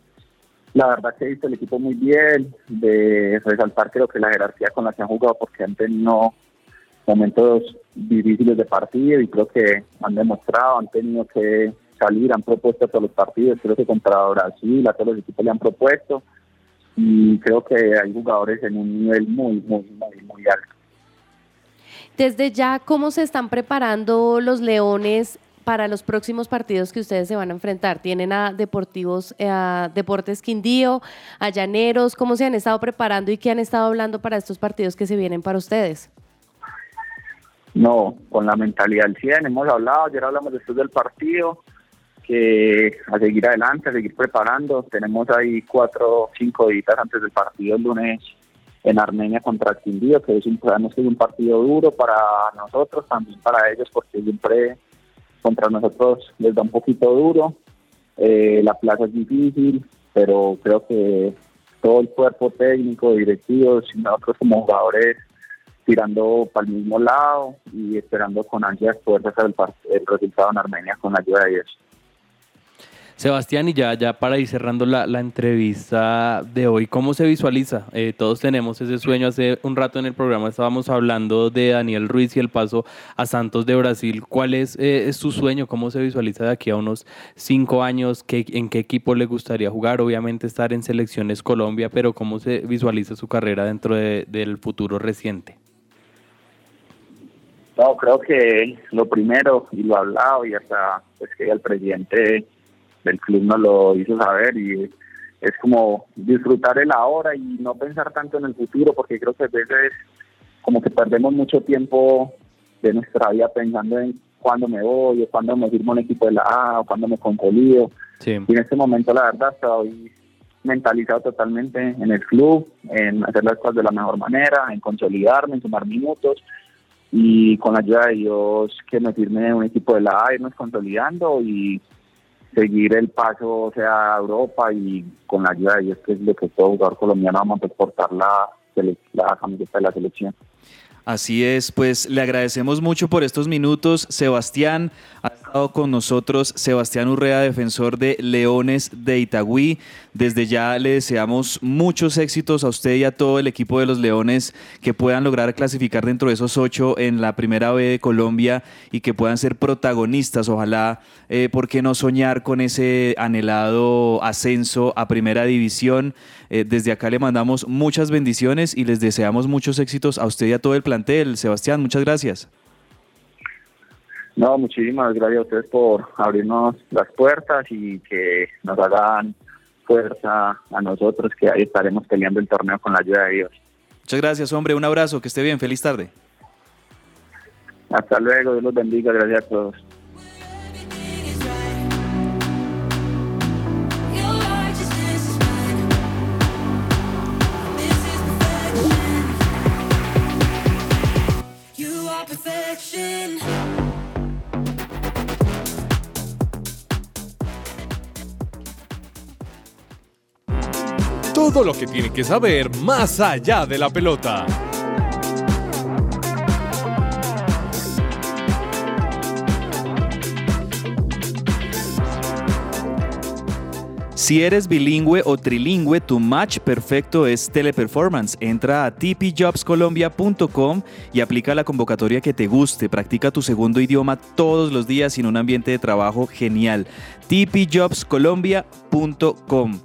la verdad que visto el equipo muy bien, de resaltar creo que la jerarquía con la que han jugado porque han tenido momentos difíciles de partido y creo que han demostrado, han tenido que salir, han propuesto todos los partidos, creo que contra Brasil, a todos los equipos le han propuesto y creo que hay jugadores en un nivel muy, muy, muy, muy alto. Desde ya, ¿cómo se están preparando los Leones para los próximos partidos que ustedes se van a enfrentar? ¿Tienen a Deportivos, eh, a Deportes Quindío, a Llaneros? ¿Cómo se han estado preparando y qué han estado hablando para estos partidos que se vienen para ustedes? No, con la mentalidad al 100 hemos hablado, ayer hablamos después del partido, que a seguir adelante, a seguir preparando. Tenemos ahí cuatro cinco días antes del partido el lunes en Armenia contra Quindío, que es un, un partido duro para nosotros, también para ellos, porque siempre contra nosotros les da un poquito duro. Eh, la plaza es difícil, pero creo que todo el cuerpo técnico, directivos y nosotros como jugadores tirando para el mismo lado y esperando con ansias poder sacar el resultado en Armenia con la ayuda de ellos. Sebastián, y ya, ya para ir cerrando la, entrevista de hoy, ¿cómo se visualiza? Eh, todos tenemos ese sueño. Hace un rato en el programa estábamos hablando de Daniel Ruiz y el paso a Santos de Brasil. ¿Cuál es, eh, su sueño? ¿Cómo se visualiza de aquí a unos cinco años? ¿Qué, ¿En qué equipo le gustaría jugar? Obviamente estar en selecciones Colombia, pero ¿cómo se visualiza su carrera dentro del futuro reciente? No, creo que lo primero, y lo hablado, y hasta pues que el presidente el club nos lo hizo saber y es como disfrutar el ahora y no pensar tanto en el futuro porque creo que a veces como que perdemos mucho tiempo de nuestra vida pensando en cuándo me voy, o cuándo me firmo un equipo de la A, o cuándo me consolido. Sí. Y en este momento, la verdad, estoy mentalizado totalmente en el club, en hacer las cosas de la mejor manera, en consolidarme, en sumar minutos y con la ayuda de Dios que me firme un equipo de la A, irnos consolidando y seguir el paso o sea, a Europa y con la ayuda de Dios que es lo que todo jugador colombiano vamos a exportar la, la camiseta de la selección. Así es, pues le agradecemos mucho por estos minutos. Sebastián con nosotros, Sebastián Urrea, defensor de Leones de Itagüí. Desde ya le deseamos muchos éxitos a usted y a todo el equipo de los Leones que puedan lograr clasificar dentro de esos ocho en la primera B de Colombia y que puedan ser protagonistas. Ojalá, eh, ¿por qué no soñar con ese anhelado ascenso a primera división? Eh, desde acá le mandamos muchas bendiciones y les deseamos muchos éxitos a usted y a todo el plantel. Sebastián, muchas gracias. No, muchísimas gracias a ustedes por abrirnos las puertas y que nos hagan fuerza a nosotros que ahí estaremos peleando el torneo con la ayuda de Dios. Muchas gracias, hombre. Un abrazo, que esté bien. Feliz tarde. Hasta luego, Dios los bendiga, gracias a todos. Todo lo que tiene que saber más allá de la pelota. Si eres bilingüe o trilingüe, tu match perfecto es Teleperformance. Entra a tpjobscolombia.com y aplica la convocatoria que te guste. Practica tu segundo idioma todos los días en un ambiente de trabajo genial. tpjobscolombia.com.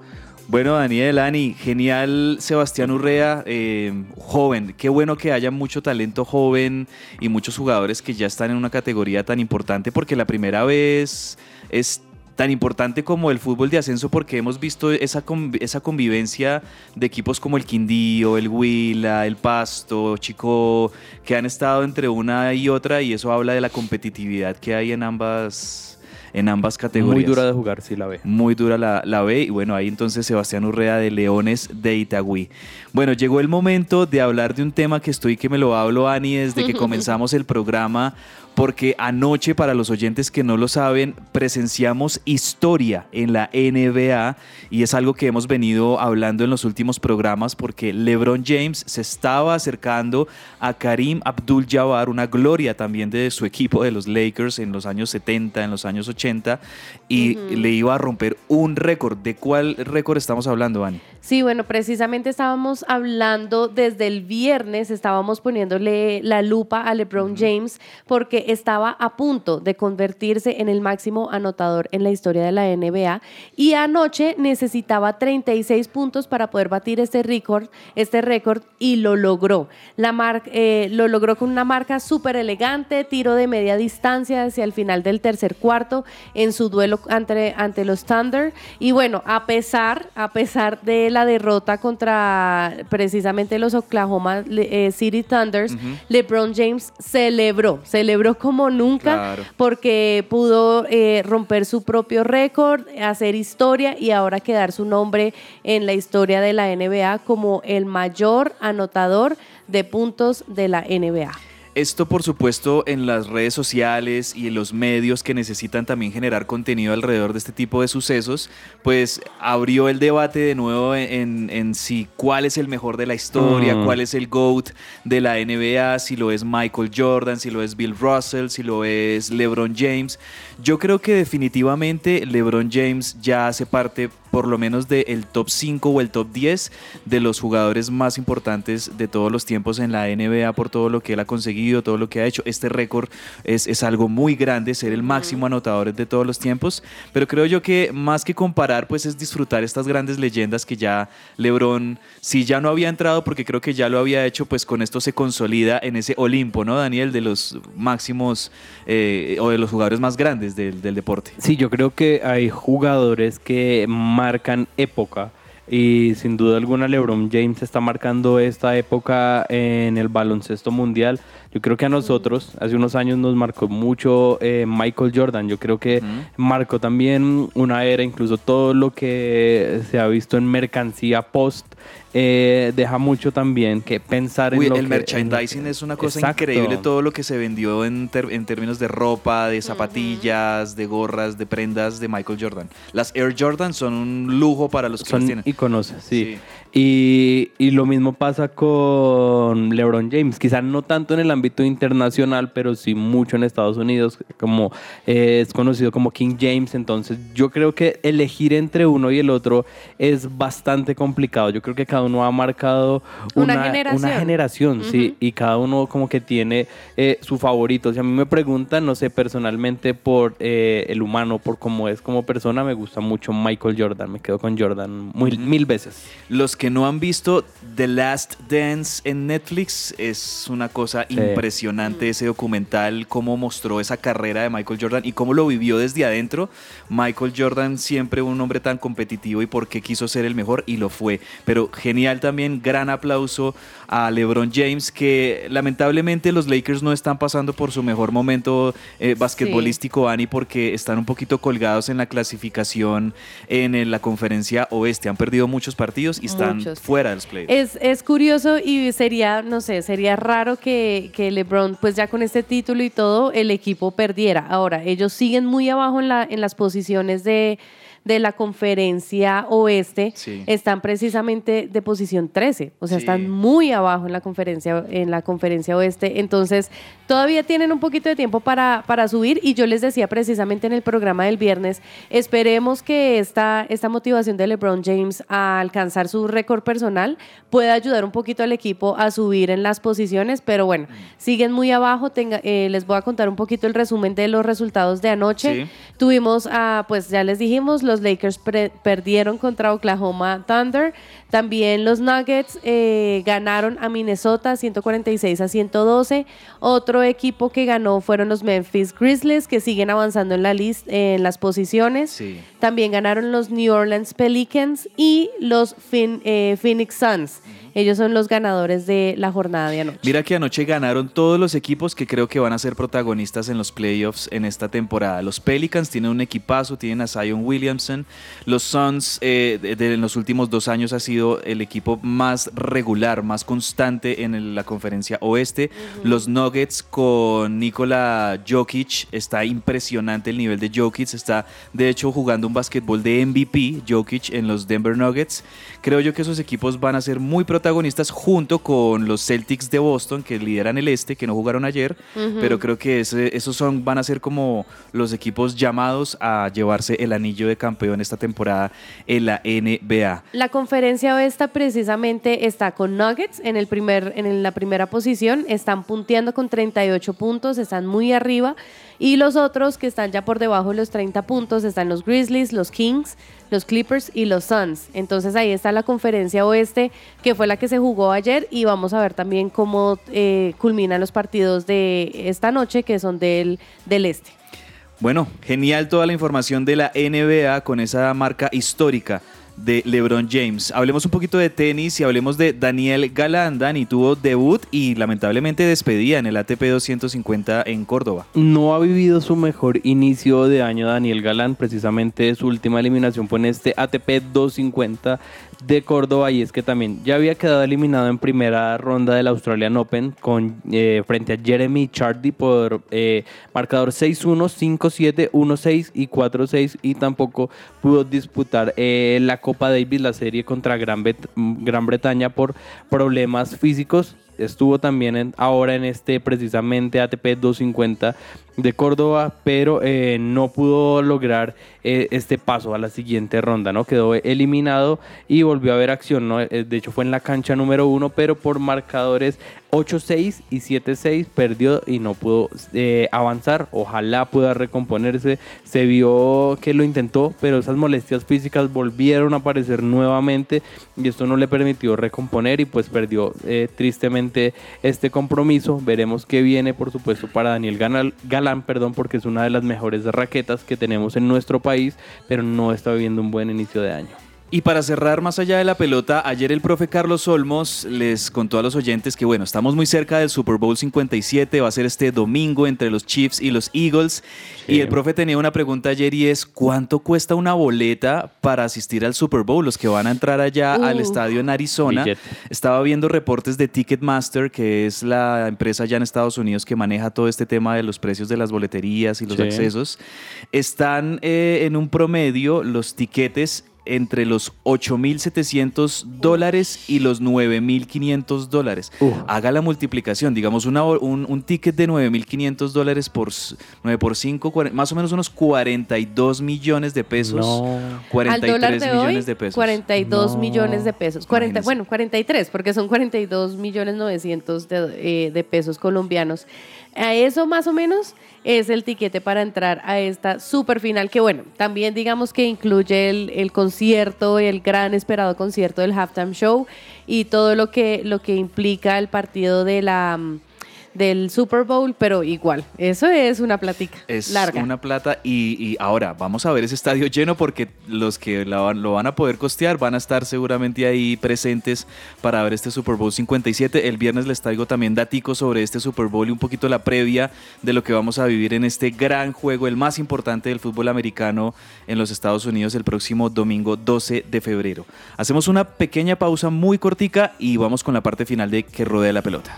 Bueno, Daniel, Ani, genial Sebastián Urrea, eh, joven. Qué bueno que haya mucho talento joven y muchos jugadores que ya están en una categoría tan importante porque la primera vez es tan importante como el fútbol de ascenso porque hemos visto esa, esa convivencia de equipos como el Quindío, el Huila, el Pasto, Chico, que han estado entre una y otra y eso habla de la competitividad que hay en ambas, en ambas categorías. Muy dura de jugar, sí la ve. Muy dura la, la B. Y bueno, ahí entonces Sebastián Urrea de Leones de Itagüí. Bueno, llegó el momento de hablar de un tema que estoy que me lo hablo, Ani, desde que [laughs] comenzamos el programa. Porque anoche, para los oyentes que no lo saben, presenciamos historia en la NBA y es algo que hemos venido hablando en los últimos programas porque LeBron James se estaba acercando a Karim Abdul-Jabbar, una gloria también de su equipo de los Lakers en los años 70, en los años 80, y le iba a romper un récord. ¿De cuál récord estamos hablando, Ani? Sí, bueno, precisamente estábamos hablando desde el viernes, estábamos poniéndole la lupa a LeBron James porque estaba a punto de convertirse en el máximo anotador en la historia de la NBA y anoche necesitaba 36 puntos para poder batir este récord, este récord y lo logró. La mar- eh, lo logró con una marca súper elegante, tiro de media distancia hacia el final del tercer cuarto en su duelo ante, ante los Thunder y bueno, a pesar, a pesar de la derrota contra precisamente los Oklahoma eh, City Thunders, LeBron James celebró, celebró como nunca Claro. porque pudo eh, romper su propio récord, hacer historia y ahora quedar su nombre en la historia de la NBA como el mayor anotador de puntos de la NBA. Esto, por supuesto, en las redes sociales y en los medios que necesitan también generar contenido alrededor de este tipo de sucesos, pues abrió el debate de nuevo en, en si cuál es el mejor de la historia, Mm. cuál es el GOAT de la NBA, si lo es Michael Jordan, si lo es Bill Russell, si lo es LeBron James. Yo creo que definitivamente LeBron James ya hace parte por lo menos del top 5 o el top 10 de los jugadores más importantes de todos los tiempos en la NBA por todo lo que él ha conseguido, todo lo que ha hecho. Este récord es, es algo muy grande, ser el máximo anotador de todos los tiempos, pero creo yo que más que comparar, pues es disfrutar estas grandes leyendas que ya LeBron, si ya no había entrado, porque creo que ya lo había hecho, pues con esto se consolida en ese Olimpo, ¿no, Daniel? De los máximos eh, o de los jugadores más grandes del, del deporte. Sí, yo creo que hay jugadores que marcan época Y sin duda alguna LeBron James está marcando esta época en el baloncesto mundial. Yo creo que a nosotros, hace unos años nos marcó mucho eh, Michael Jordan. Yo creo que marcó también una era, incluso todo lo que se ha visto en mercancía post eh, deja mucho también que pensar Uy, en lo el que- merchandising en es una cosa Exacto. increíble, todo lo que se vendió en, ter- en términos de ropa, de zapatillas, de gorras, de prendas de Michael Jordan. Las Air Jordan son un lujo para los que las Son tienen. iconos, sí. Sí. Y, y lo mismo pasa con LeBron James, quizá no tanto en el ámbito internacional, pero sí mucho en Estados Unidos, como eh, es conocido como King James. Entonces, yo creo que elegir entre uno y el otro es bastante complicado. Yo creo que cada uno ha marcado Una una, generación. una generación, sí, y cada uno como que tiene eh, su favorito. Si a mí me preguntan, no sé, personalmente por eh, el humano, por cómo es como persona, me gusta mucho Michael Jordan. Me quedo con Jordan muy- mil veces. Los que no han visto The Last Dance en Netflix, es una cosa Sí. impresionante ese documental, cómo mostró esa carrera de Michael Jordan y cómo lo vivió desde adentro. Michael Jordan siempre un hombre tan competitivo y por qué quiso ser el mejor y lo fue. Pero genial también, gran aplauso a LeBron James, que lamentablemente los Lakers no están pasando por su mejor momento eh, basquetbolístico, Ani, porque están un poquito colgados en la clasificación en la conferencia oeste. Han perdido muchos partidos y están Muchos. fuera de los playoffs. Es, es curioso y sería, no sé, sería raro que, que LeBron, pues ya con este título y todo, el equipo perdiera. Ahora, ellos siguen muy abajo en, la, en las posiciones de, de la conferencia oeste. Sí. Están precisamente de posición 13, o sea, Sí. están muy abajo en la conferencia, en la conferencia oeste. Entonces, todavía tienen un poquito de tiempo para, para subir y yo les decía precisamente en el programa del viernes, esperemos que esta, esta motivación de LeBron James a alcanzar su récord personal pueda ayudar un poquito al equipo a subir en las posiciones, pero bueno, siguen muy abajo. Tenga- eh, les voy a contar un poquito el resumen de los resultados de anoche. Sí. Tuvimos, a, pues ya les dijimos, los Lakers perdieron contra Oklahoma Thunder. También los Nuggets eh, ganaron a Minnesota 146 a 112. Otro equipo que ganó fueron los Memphis Grizzlies, que siguen avanzando en la lista, en las posiciones. Sí. También ganaron los New Orleans Pelicans y los eh, Phoenix Suns. Ellos son los ganadores de la jornada de anoche. Mira que anoche ganaron todos los equipos que creo que van a ser protagonistas en los playoffs en esta temporada. Los Pelicans tienen un equipazo, tienen a Zion Williamson. Los Suns eh, de, de- en los últimos dos años ha sido el equipo más regular, más constante en el- la conferencia oeste. Los Nuggets con Nikola Jokic, está impresionante el nivel de Jokic. Está de hecho jugando un básquetbol de MVP, Jokic, en los Denver Nuggets. Creo yo que esos equipos van a ser muy protagonistas junto con los Celtics de Boston que lideran el este, que no jugaron ayer, pero creo que ese- esos son, van a ser como los equipos llamados a llevarse el anillo de campeón esta temporada en la NBA. La conferencia oeste precisamente está con Nuggets en, el primer, en la primera posición, están punteando con 38 puntos, están muy arriba, y los otros que están ya por debajo de los 30 puntos están los Grizzlies, los Kings, los Clippers y los Suns. Entonces ahí está la conferencia oeste, que fue la que se jugó ayer, y vamos a ver también cómo eh, culminan los partidos de esta noche, que son del, del este. Bueno, genial toda la información de la NBA con esa marca histórica de LeBron James. Hablemos un poquito de tenis y hablemos de Daniel Galán. Dani tuvo debut y lamentablemente despedida en el ATP 250 en Córdoba. No ha vivido su mejor inicio de año Daniel Galán, precisamente su última eliminación fue en este ATP 250 de Córdoba y es que también ya había quedado eliminado en primera ronda del Australian Open con, eh, frente a Jeremy Chardy por eh, marcador 6-1, 5-7, 1-6 y 4-6 y tampoco pudo disputar eh, la Copa Davis, la serie contra Gran, Bet- Gran Bretaña por problemas físicos. Estuvo también en- ahora en este precisamente ATP 250 de Córdoba, pero eh, no pudo lograr eh, este paso a la siguiente ronda, ¿no? Quedó eliminado y volvió a ver acción, ¿no? Eh, De hecho fue en la cancha número uno, pero por marcadores 8-6 y 7-6 perdió y no pudo avanzar. Ojalá pueda recomponerse. Se vio que lo intentó, pero esas molestias físicas volvieron a aparecer nuevamente y esto no le permitió recomponer y pues perdió tristemente este compromiso. Veremos qué viene, por supuesto, para Daniel Ganal- Perdón, porque es una de las mejores raquetas que tenemos en nuestro país, pero no está viviendo un buen inicio de año. Y para cerrar más allá de la pelota, ayer el profe Carlos Olmos les contó a los oyentes que bueno, estamos muy cerca del Super Bowl 57, va a ser este domingo entre los Chiefs y los Eagles. Y el profe tenía una pregunta ayer y es, ¿cuánto cuesta una boleta para asistir al Super Bowl? Los que van a entrar allá al estadio en Arizona. Billete. Estaba viendo reportes de Ticketmaster, que es la empresa allá en Estados Unidos que maneja todo este tema de los precios de las boleterías y los Sí. accesos. Están eh, en un promedio los tiquetes entre los 8.700 dólares y los 9.500 dólares. Uh. Haga la multiplicación, digamos una un, un ticket de 9.500 dólares por s- 9 por 5, más o menos unos 42 millones de pesos. No. Al 43 dólar de millones hoy, de pesos. 42 No. millones de pesos. 40, Imagínese. bueno, 43, porque son 42 millones 900 de, eh, de pesos colombianos. A eso más o menos es el tiquete para entrar a esta super final, que bueno, también digamos que incluye el, el concierto, el gran esperado concierto del halftime show y todo lo que, lo que implica el partido de la del Super Bowl, pero igual, eso es una platica Es larga. una plata y, y ahora vamos a ver ese estadio lleno porque los que la van- lo van a poder costear van a estar seguramente ahí presentes para ver este Super Bowl 57. El viernes les traigo también daticos sobre este Super Bowl y un poquito la previa de lo que vamos a vivir en este gran juego, el más importante del fútbol americano en los Estados Unidos el próximo domingo 12 de febrero. Hacemos una pequeña pausa muy cortica y vamos con la parte final de Que Rodea la Pelota.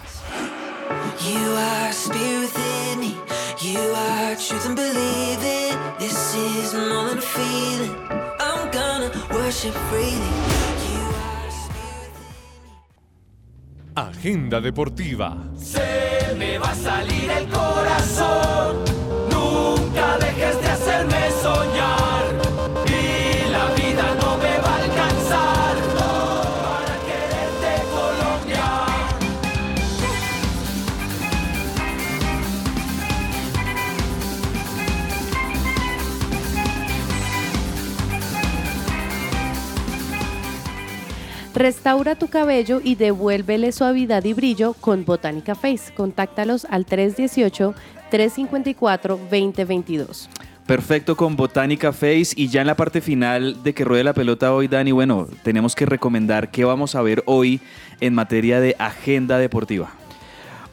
You are spirit within me. You are truth and believe it. This is more than a feeling. I'm gonna worship freely. You are spirit within me. Agenda deportiva. Se me va a salir el corazón. Nunca dejes de hacerme soñar. Restaura tu cabello y devuélvele suavidad y brillo con Botánica Face. Contáctalos al 318-354-2022. Perfecto con Botánica Face y ya en la parte final de que ruede la pelota hoy, Dani, bueno, tenemos que recomendar qué vamos a ver hoy en materia de agenda deportiva.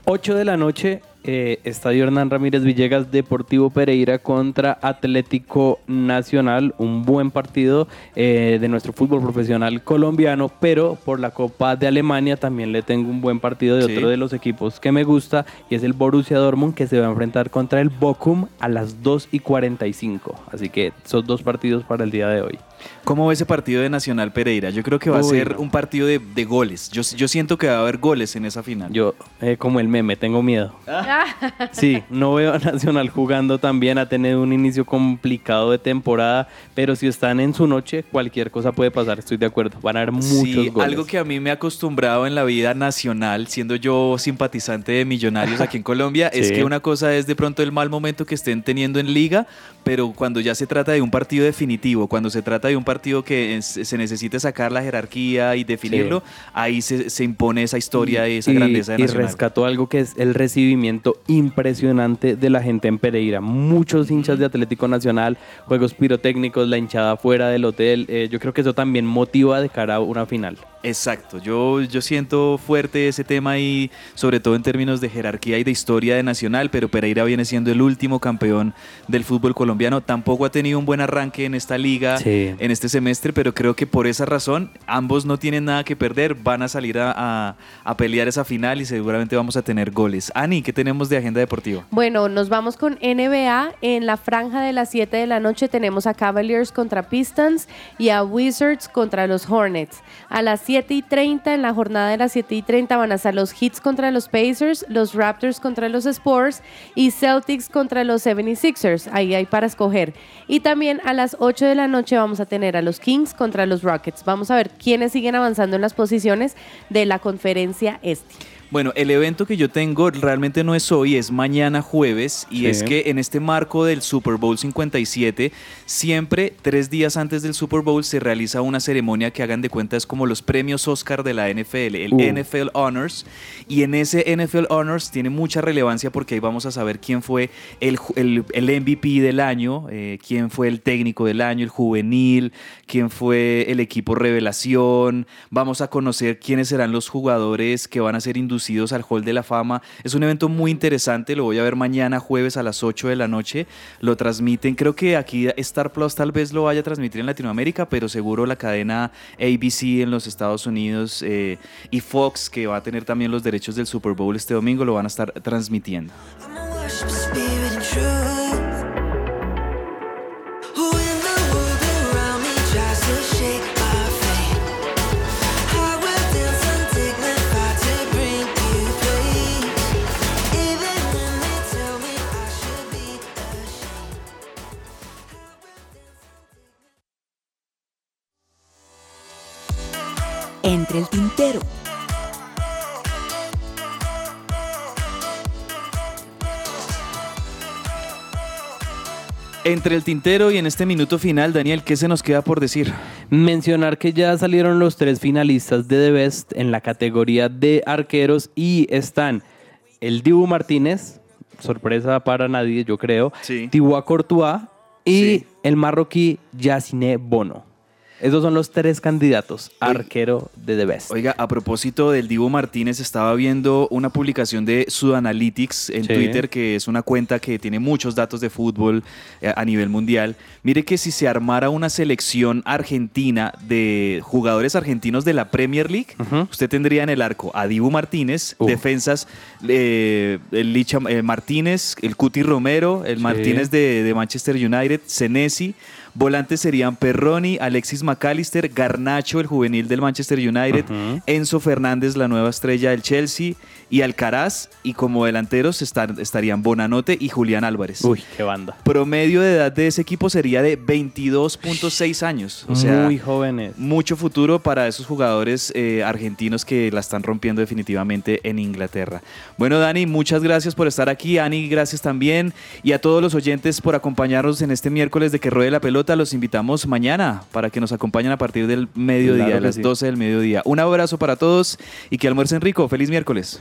8 de la noche, eh, Estadio Hernán Ramírez Villegas, Deportivo Pereira contra Atlético Nacional. Un buen partido eh, de nuestro fútbol profesional colombiano, pero por la Copa de Alemania también le tengo un buen partido de Sí. otro de los equipos que me gusta y es el Borussia Dortmund que se va a enfrentar contra el Bochum a las 2 y 45. Así que son dos partidos para el día de hoy. ¿Cómo ve ese partido de Nacional Pereira? Yo creo que va a ser no. un partido de, de goles. Yo, yo siento que va a haber goles en esa final. Yo, eh, como el meme, tengo miedo. [laughs] [laughs] Sí, no veo a Nacional jugando tan bien, ha tenido un inicio complicado de temporada, pero si están en su noche, cualquier cosa puede pasar, estoy de acuerdo. Van a haber muchos Sí, goles. algo que a mí me ha acostumbrado en la vida nacional, siendo yo simpatizante de Millonarios aquí en Colombia, [laughs] es Sí. que una cosa es de pronto el mal momento que estén teniendo en liga, pero cuando ya se trata de un partido definitivo, cuando se trata de un partido que es- se necesite sacar la jerarquía y definirlo, ahí se, se impone esa historia y esa y, grandeza de y Nacional. rescató algo que es el recibimiento impresionante de la gente en Pereira. Muchos hinchas de Atlético Nacional, juegos pirotécnicos, la hinchada fuera del hotel. eh, yo creo que eso también motiva de cara a una final. Exacto, yo, yo siento fuerte ese tema y sobre todo en términos de jerarquía y de historia de Nacional, pero Pereira viene siendo el último campeón del fútbol colombiano. Tampoco ha tenido un buen arranque en esta liga, Sí. en este semestre, pero creo que por esa razón ambos no tienen nada que perder, van a salir a, a- a pelear esa final y seguramente vamos a tener goles. Ani, ¿qué tenemos de agenda deportiva? Bueno, nos vamos con NBA. En la franja de las 7 de la noche tenemos a Cavaliers contra Pistons y a Wizards contra los Hornets. A las 7 y 30, en la jornada de las 7 y 30, van a estar los Hits contra los Pacers, los Raptors contra los Spurs y Celtics contra los 76ers. Ahí hay para escoger. Y también a las 8 de la noche vamos a tener a los Kings contra los Rockets. Vamos a ver quiénes siguen avanzando en las posiciones de la conferencia este. Bueno, el evento que yo tengo realmente no es hoy, es mañana jueves y Sí. es que en este marco del Super Bowl 57, siempre tres días antes del Super Bowl se realiza una ceremonia que hagan de cuenta es como los premios Oscar de la NFL, el Uh. NFL Honors y en ese NFL Honors tiene mucha relevancia porque ahí vamos a saber quién fue el, el MVP del año, eh, quién fue el técnico del año, el juvenil, quién fue el equipo revelación, vamos a conocer quiénes serán los jugadores que van a ser inducidos al Hall de la Fama. Es un evento muy interesante, lo voy a ver mañana jueves a las 8 de la noche, lo transmiten, creo que aquí Star Plus tal vez lo vaya a transmitir en Latinoamérica, pero seguro la cadena ABC en los Estados Unidos eh, y Fox, que va a tener también los derechos del Super Bowl este domingo, lo van a estar transmitiendo. Entre el tintero. Entre el tintero y en este minuto final, Daniel, ¿qué se nos queda por decir? Mencionar que ya salieron los tres finalistas de The Best en la categoría de arqueros y están el Dibu Martínez, sorpresa para nadie, yo creo, Sí. Courtois y Sí. el marroquí Yacine Bono. Esos son los tres candidatos a arquero de The Best. Oiga, a propósito del Divo Martínez, estaba viendo una publicación de Sudanalytics en Sí. Twitter, que es una cuenta que tiene muchos datos de fútbol eh, a nivel mundial. Mire que si se armara una selección argentina de jugadores argentinos de la Premier League, usted tendría en el arco a Dibu Martínez, Uh. defensas eh, el Licha eh, Martínez, el Cuti Romero, el Sí. Martínez de, de Manchester United, Senesi. Volantes serían Perroni, Alexis McAllister, Garnacho, el juvenil del Manchester United. Enzo Fernández, la nueva estrella del Chelsea, y Alcaraz. Y como delanteros estar- estarían Bonanote y Julián Álvarez. Uy, qué banda. Promedio de edad de ese equipo sería de 22.6 años. O sea, Muy jóvenes. mucho futuro para esos jugadores eh, argentinos que la están rompiendo definitivamente en Inglaterra. Bueno, Dani, muchas gracias por estar aquí. Ani, gracias también. Y a todos los oyentes por acompañarnos en este miércoles de que ruede la pelota. Los invitamos mañana para que nos acompañen a partir del mediodía, Claro a las sí. 12 del mediodía. Un abrazo para todos y que almuercen rico. Feliz miércoles.